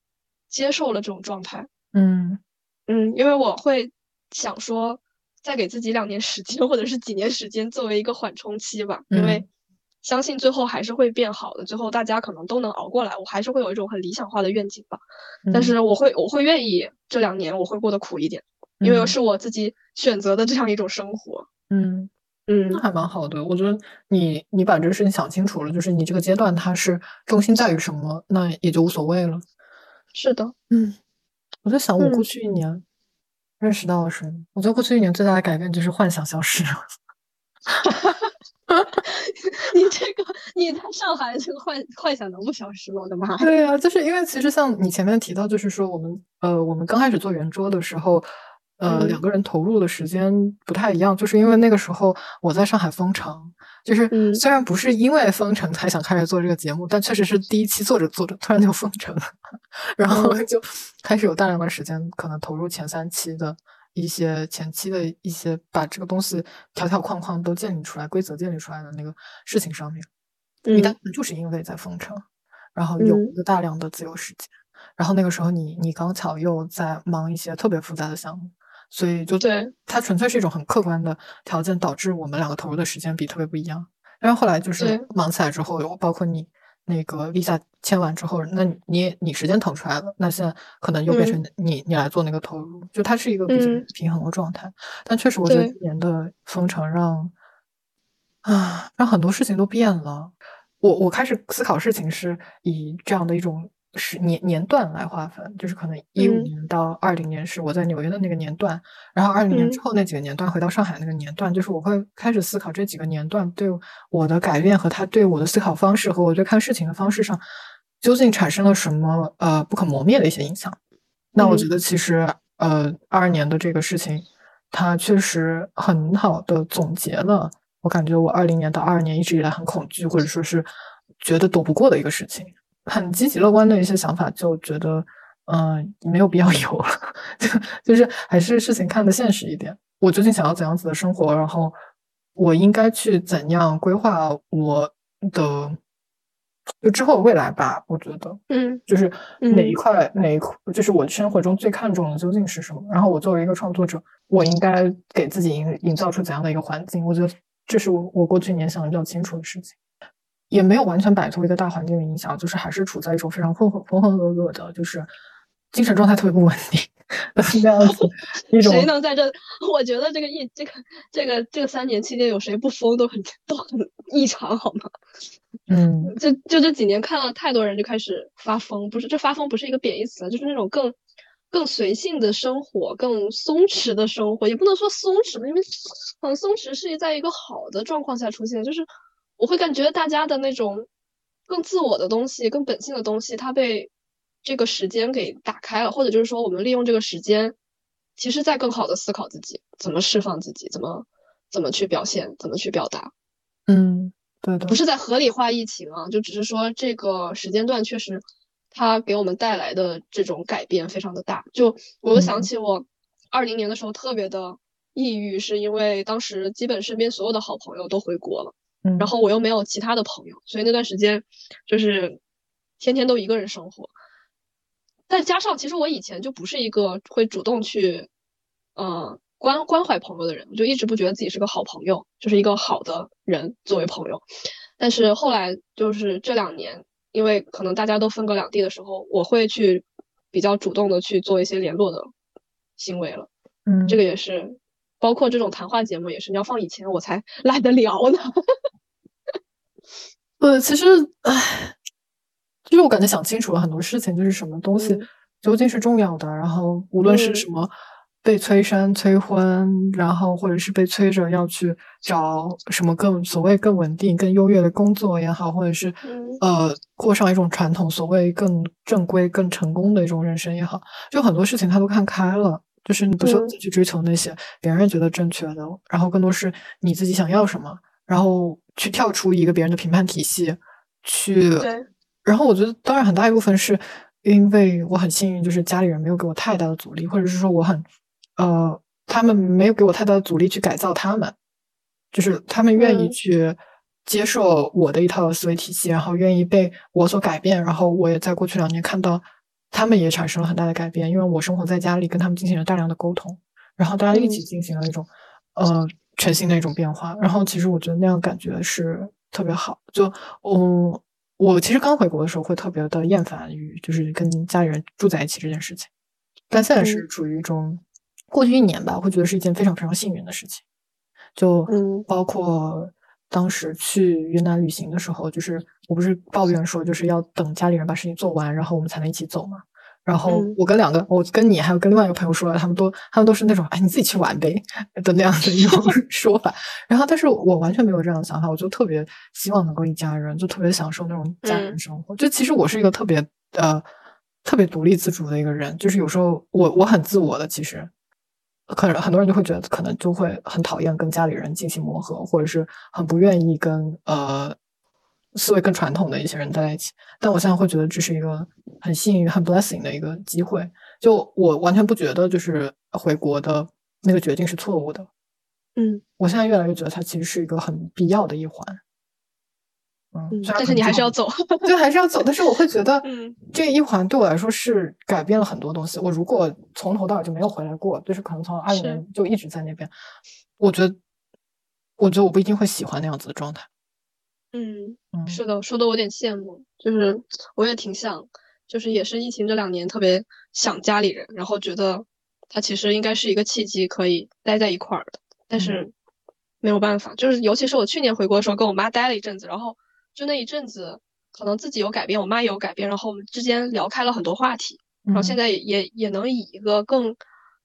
接受了这种状态。嗯嗯，因为我会想说，再给自己两年时间，或者是几年时间，作为一个缓冲期吧，因为。相信最后还是会变好的，最后大家可能都能熬过来。我还是会有一种很理想化的愿景吧，但是我会我会愿意这两年我会过得苦一点，因为是我自己选择的这样一种生活。嗯嗯，那还蛮好的。我觉得你你把这个事情想清楚了，就是你这个阶段它是重心在于什么，那也就无所谓了。是的，嗯，我在想我过去一年认识到了什么？我觉得过去一年最大的改变就是幻想消失了。*laughs* *laughs* 你这个你在上海这个幻幻想能不消失吗？我的妈！对呀，就是因为其实像你前面提到，就是说我们呃，我们刚开始做圆桌的时候，呃，两个人投入的时间不太一样，就是因为那个时候我在上海封城，就是虽然不是因为封城才想开始做这个节目，但确实是第一期做着做着突然就封城了，*laughs* 然后就开始有大量的时间可能投入前三期的。一些前期的一些把这个东西条条框框都建立出来、规则建立出来的那个事情上面，你单纯就是因为在封城，然后有一个大量的自由时间，然后那个时候你你刚巧又在忙一些特别复杂的项目，所以就对它纯粹是一种很客观的条件导致我们两个投入的时间比特别不一样。但是后来就是忙起来之后，包括你。那个 visa 签完之后，那你你时间腾出来了，那现在可能又变成你你来做那个投入，就它是一个比较平衡的状态。但确实，我觉得今年的封城让啊让很多事情都变了。我我开始思考事情是以这样的一种。是年年段来划分，就是可能一五年到二零年是我在纽约的那个年段，然后二零年之后那几个年段回到上海那个年段，就是我会开始思考这几个年段对我的改变和他对我的思考方式和我对看事情的方式上究竟产生了什么呃不可磨灭的一些影响。那我觉得其实呃二二年的这个事情，它确实很好的总结了我感觉我二零年到二二年一直以来很恐惧或者说是觉得躲不过的一个事情。很积极乐观的一些想法，就觉得，嗯，没有必要有了，*laughs* 就就是还是事情看得现实一点。我究竟想要怎样子的生活？然后我应该去怎样规划我的就之后未来吧？我觉得，嗯，就是哪一块哪一块，就是我生活中最看重的究竟是什么？然后我作为一个创作者，我应该给自己营营造出怎样的一个环境？我觉得这是我我过去一年想的比较清楚的事情。也没有完全摆脱一个大环境的影响，就是还是处在一种非常浑浑浑浑噩噩的，就是精神状态特别不稳定。这样子 *laughs* 一种谁能在这？我觉得这个疫这个这个这个三年期间，有谁不疯都很都很异常，好吗？嗯，就就这几年看了太多人就开始发疯，不是这发疯不是一个贬义词，就是那种更更随性的生活，更松弛的生活，也不能说松弛吧，因为很松弛是在一个好的状况下出现，就是我会感觉大家的那种更自我的东西、更本性的东西，它被这个时间给打开了，或者就是说我们利用这个时间，其实在更好的思考自己怎么释放自己，怎么怎么去表现，怎么去表达。嗯，对的，不是在合理化疫情啊，就只是说这个时间段确实，它给我们带来的这种改变非常的大。就我又想起我二零年的时候特别的抑郁，是因为当时基本身边所有的好朋友都回国了，嗯，然后我又没有其他的朋友，所以那段时间就是天天都一个人生活。再加上其实我以前就不是一个会主动去，呃。关关怀朋友的人，我就一直不觉得自己是个好朋友，就是一个好的人作为朋友。但是后来就是这两年，因为可能大家都分隔两地的时候，我会去比较主动的去做一些联络的行为了。嗯，这个也是，包括这种谈话节目也是，你要放以前我才 *laughs* 懒得聊呢。呃，其实，唉，其实我感觉想清楚了很多事情，就是什么东西究竟是重要的，然后无论是什么。被催生、催婚，然后或者是被催着要去找什么更所谓更稳定、更优越的工作也好，或者是呃过上一种传统所谓更正规、更成功的一种人生也好，就很多事情他都看开了，就是你不需要再去追求那些别人觉得正确的，然后更多是你自己想要什么，然后去跳出一个别人的评判体系去。然后我觉得，当然很大一部分是因为我很幸运，就是家里人没有给我太大的阻力，或者是说我很。呃，他们没有给我太大的阻力去改造他们，就是他们愿意去接受我的一套思维体系，然后愿意被我所改变。然后我也在过去两年看到，他们也产生了很大的改变，因为我生活在家里，跟他们进行了大量的沟通，然后大家一起进行了一种呃全新的一种变化。然后其实我觉得那样感觉是特别好。就嗯，我其实刚回国的时候会特别的厌烦于就是跟家里人住在一起这件事情，但现在是处于一种。过去一年吧，会觉得是一件非常非常幸运的事情。就包括当时去云南旅行的时候，就是我不是抱怨说，就是要等家里人把事情做完，然后我们才能一起走嘛。然后我跟两个，我跟你还有跟另外一个朋友说了，他们都他们都是那种哎，你自己去玩呗的那样的一种 *laughs* 说法。然后，但是我完全没有这样的想法，我就特别希望能够一家人，就特别享受那种家人生活。就其实我是一个特别呃特别独立自主的一个人，就是有时候我我很自我的，其实。可能很多人就会觉得，可能就会很讨厌跟家里人进行磨合，或者是很不愿意跟呃思维更传统的一些人在一起。但我现在会觉得这是一个很幸运、很 blessing 的一个机会。就我完全不觉得，就是回国的那个决定是错误的。嗯，我现在越来越觉得它其实是一个很必要的一环。嗯，但是你还是要走，对，还是要走。但是我会觉得，*laughs* 嗯，这一环对我来说是改变了很多东西。我如果从头到尾就没有回来过，就是可能从二零年就一直在那边，我觉得，我觉得我不一定会喜欢那样子的状态。嗯嗯，是的，说的我有点羡慕，就是我也挺想，就是也是疫情这两年特别想家里人，然后觉得他其实应该是一个契机，可以待在一块儿的，但是没有办法，就是尤其是我去年回国的时候，跟我妈待了一阵子，然后。就那一阵子，可能自己有改变，我妈也有改变，然后我们之间聊开了很多话题，然后现在也也也能以一个更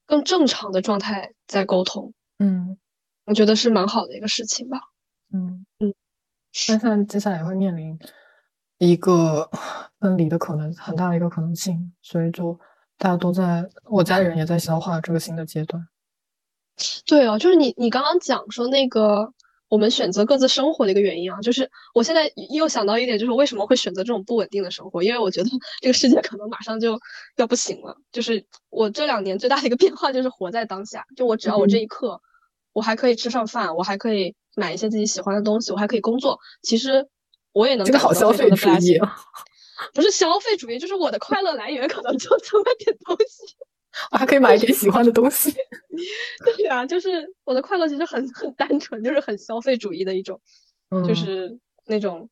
更正常的状态在沟通。嗯，我觉得是蛮好的一个事情吧。嗯嗯，但是接下来也会面临一个分离的可能，很大的一个可能性，所以就大家都在，我家里人也在消化这个新的阶段。对哦，就是你你刚刚讲说那个。我们选择各自生活的一个原因啊，就是我现在又想到一点，就是为什么会选择这种不稳定的生活？因为我觉得这个世界可能马上就要不行了。就是我这两年最大的一个变化就是活在当下，就我只要我这一刻，我还可以吃上饭，我还可以买一些自己喜欢的东西，我还可以工作。其实我也能这个好消费主义，不是消费主义，就是我的快乐来源可能就 *laughs* 这么点东西。我还可以买一点喜欢的东西。对呀，就是我的快乐其实很很单纯，就是很消费主义的一种，就是那种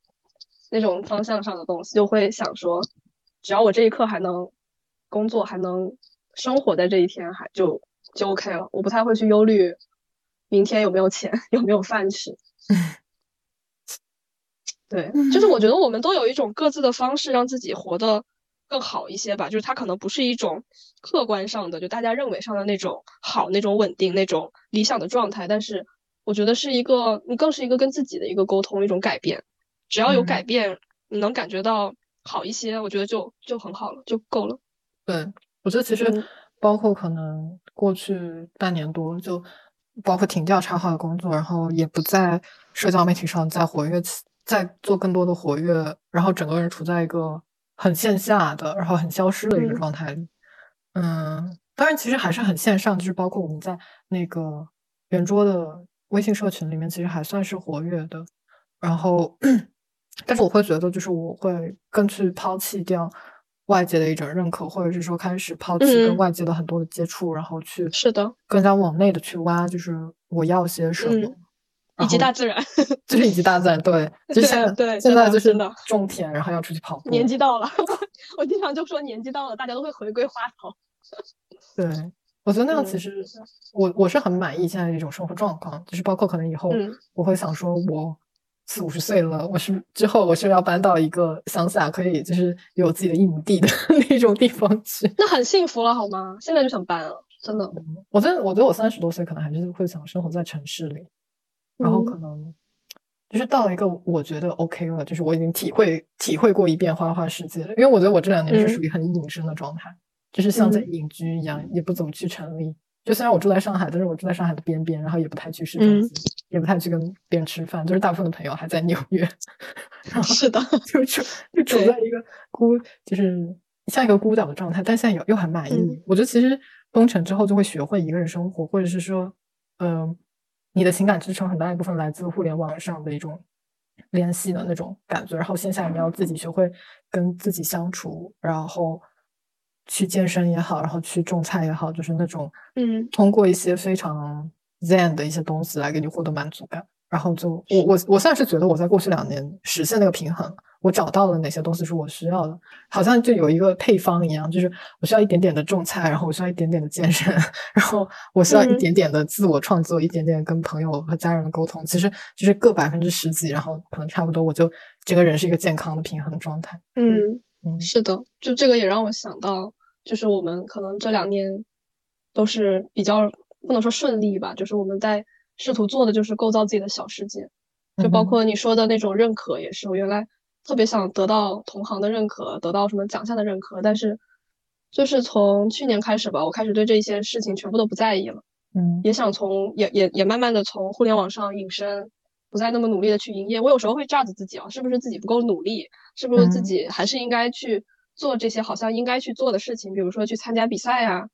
那种方向上的东西，就会想说，只要我这一刻还能工作，还能生活在这一天还就就 OK 了。我不太会去忧虑明天有没有钱，有没有饭吃。*laughs* 对，就是我觉得我们都有一种各自的方式让自己活得更好一些吧。就是它可能不是一种客观上的，就大家认为上的那种好、那种稳定、那种理想的状态，但是我觉得是一个，你更是一个跟自己的一个沟通，一种改变。只要有改变，你能感觉到好一些，我觉得就就很好了，就够了。对，我觉得其实包括可能过去半年多，就包括停掉插画的工作，然后也不在社交媒体上再活跃，再做更多的活跃，然后整个人处在一个很线下的，然后很消失的一个状态里。嗯，当然其实还是很线上，就是包括我们在那个圆桌的微信社群里面，其实还算是活跃的。然后。*clears throat* 但是我会觉得，就是我会更去抛弃掉外界的一种认可，或者是说开始抛弃跟外界的很多的接触，然后去是的，更加往内的去挖，就是我要些什么，*laughs* 以及大自然，就是以及大自然，对，就现在对，现在就是种田，然后要出去跑步。年纪到了，*laughs* 我经常就说年纪到了，大家都会回归花草。*laughs* 对，我觉得那样其实我我是很满意现在这种生活状况，就是包括可能以后我会想说，我。四五十岁了，我是之后我是要搬到一个乡下，可以就是有自己的一亩地的 *laughs* 那种地方去。*laughs* 那很幸福了，好吗？现在就想搬了，真的。我觉得，我觉得我三十多岁可能还是会想生活在城市里，然后可能就是到了一个我觉得 OK 了，就是我已经体会体会过一遍花花世界了。因为我觉得我这两年是属于很隐身的状态，就是像在隐居一样，也不怎么去城里。就虽然我住在上海，但是我住在上海的边边，然后也不太去市中心，也不太去跟别人吃饭，就是大部分的朋友还在纽约。*laughs* 是的，就 *laughs* 处就处在一个孤，就是像一个孤岛的状态，但现在又又很满意。我觉得其实封城之后就会学会一个人生活，或者是说，嗯，你的情感支撑很大一部分来自互联网上的一种联系的那种感觉，然后线下你要自己学会跟自己相处，然后。去健身也好，然后去种菜也好，就是那种，嗯，通过一些非常 zen 的一些东西来给你获得满足感。然后就我我我算是觉得我在过去两年实现那个平衡，我找到了哪些东西是我需要的，好像就有一个配方一样，就是我需要一点点的种菜，然后我需要一点点的健身，*laughs* 然后我需要一点点的自我创作，一点点跟朋友和家人的沟通，其实就是各百分之十几，然后可能差不多，我就整个人是一个健康的平衡状态。嗯。是的，就这个也让我想到，就是我们可能这两年都是比较不能说顺利吧，就是我们在试图做的就是构造自己的小世界，就包括你说的那种认可也是，我原来特别想得到同行的认可，得到什么奖项的认可，但是就是从去年开始吧，我开始对这些事情全部都不在意了，嗯，也想从也也也慢慢的从互联网上隐身。不再那么努力的去营业，我有时候会 judge 自己啊，是不是自己不够努力？是不是自己还是应该去做这些好像应该去做的事情？比如说去参加比赛啊，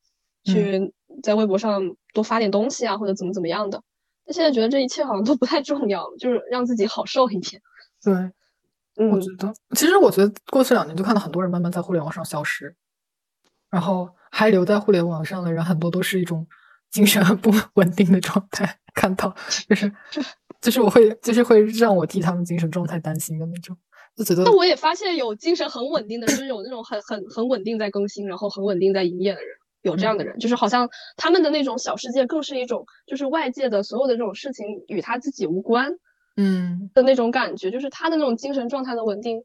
去在微博上多发点东西啊，或者怎么怎么样的。但现在觉得这一切好像都不太重要，就是让自己好受一点。对，我觉得，其实我觉得过去两年就看到很多人慢慢在互联网上消失，然后还留在互联网上的人很多都是一种精神很不稳定的状态，*laughs* 看到就是。*laughs* 就是我会，就是会让我替他们精神状态担心的那种，就觉得。那我也发现有精神很稳定的人，就是有那种很很很稳定在更新，然后很稳定在营业的人，有这样的人，就是好像他们的那种小世界更是一种，就是外界的所有的这种事情与他自己无关，嗯的那种感觉，就是他的那种精神状态的稳定，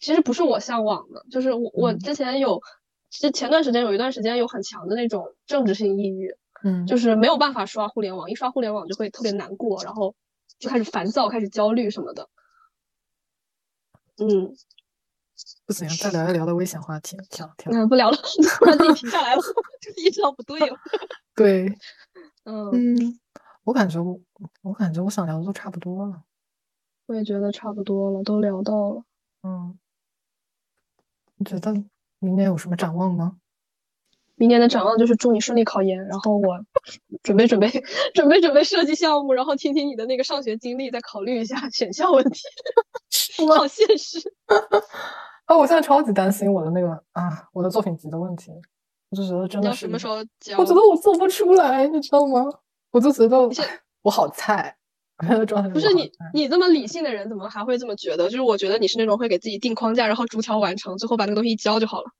其实不是我向往的。就是我我之前有，其实前段时间有一段时间有很强的那种政治性抑郁，嗯，就是没有办法刷互联网，一刷互联网就会特别难过，然后。就开始烦躁，开始焦虑什么的。嗯，不行，再聊一聊的危险话题，停停。嗯，不聊了，突然自己停下来了，*laughs* 就意识到不对了。*laughs* 对，嗯嗯，我感觉我，我感觉我想聊的都差不多了。我也觉得差不多了，都聊到了。嗯，你觉得明年有什么展望吗？明年的展望就是祝你顺利考研，然后我准备准备准备准备设计项目，然后听听你的那个上学经历，再考虑一下选校问题。*laughs* 好现实啊！我现在超级担心我的那个啊，我的作品集的问题。我就觉得真的是什么时候交？我觉得我做不出来，你知道吗？我就觉得我好菜，不是你你这么理性的人，怎么还会这么觉得？就是我觉得你是那种会给自己定框架，然后逐条完成，最后把那个东西一交就好了。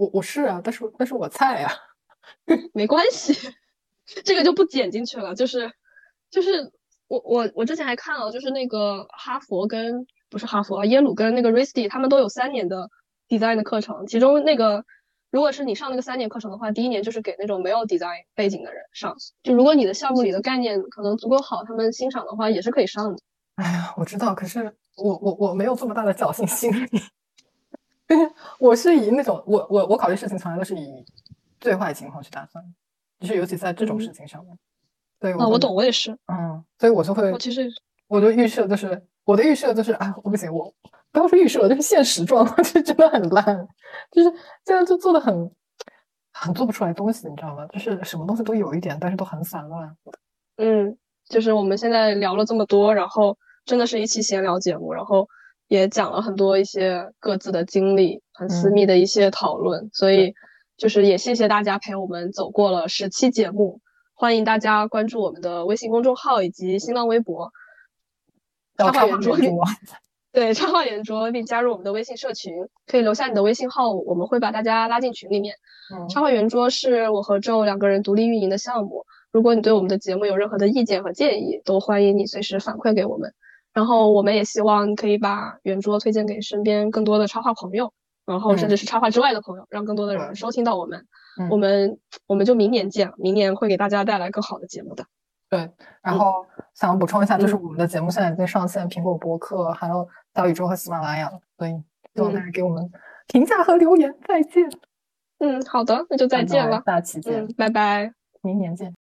我我是啊，但是但是我菜呀，*laughs* 没关系，这个就不剪进去了。就是就是我我我之前还看了，就是那个哈佛跟不是哈佛啊，耶鲁跟那个 RISD 他们都有三年的 design 的课程，其中那个如果是你上那个三年课程的话，第一年就是给那种没有 design 背景的人上。就如果你的项目里的概念可能足够好，他们欣赏的话也是可以上的。哎呀，我知道，可是我我我没有这么大的侥幸心理。*laughs* 我是以那种我我我考虑事情从来都是以最坏情况去打算，就是尤其在这种事情上面。对，啊，我懂，我也是。嗯，所以我就会，我其实我的预设就是我的预设就是啊，我不行，我不要说预设，就是现实状况 *laughs* 就真的很烂，就是现在就做的很很做不出来东西，你知道吗？就是什么东西都有一点，但是都很散乱。嗯，就是我们现在聊了这么多，然后真的是一期闲聊节目，然后。也讲了很多一些各自的经历，很私密的一些讨论，所以就是也谢谢大家陪我们走过了十期节目，欢迎大家关注我们的微信公众号以及新浪微博，插画圆桌，*laughs* 对，插画圆桌，并加入我们的微信社群，可以留下你的微信号，我们会把大家拉进群里面。插画圆桌是我和周两个人独立运营的项目，如果你对我们的节目有任何的意见和建议，都欢迎你随时反馈给我们。然后我们也希望可以把圆桌推荐给身边更多的插画朋友，然后甚至是插画之外的朋友，让更多的人收听到我们。我们我们就明年见，明年会给大家带来更好的节目的。对，然后想补充一下，就是我们的节目现在已经上线苹果播客，还有小宇宙和喜马拉雅了，所以希望大家给我们评价和留言。再见。嗯，好的，那就再见了，下期见，拜拜，明年见。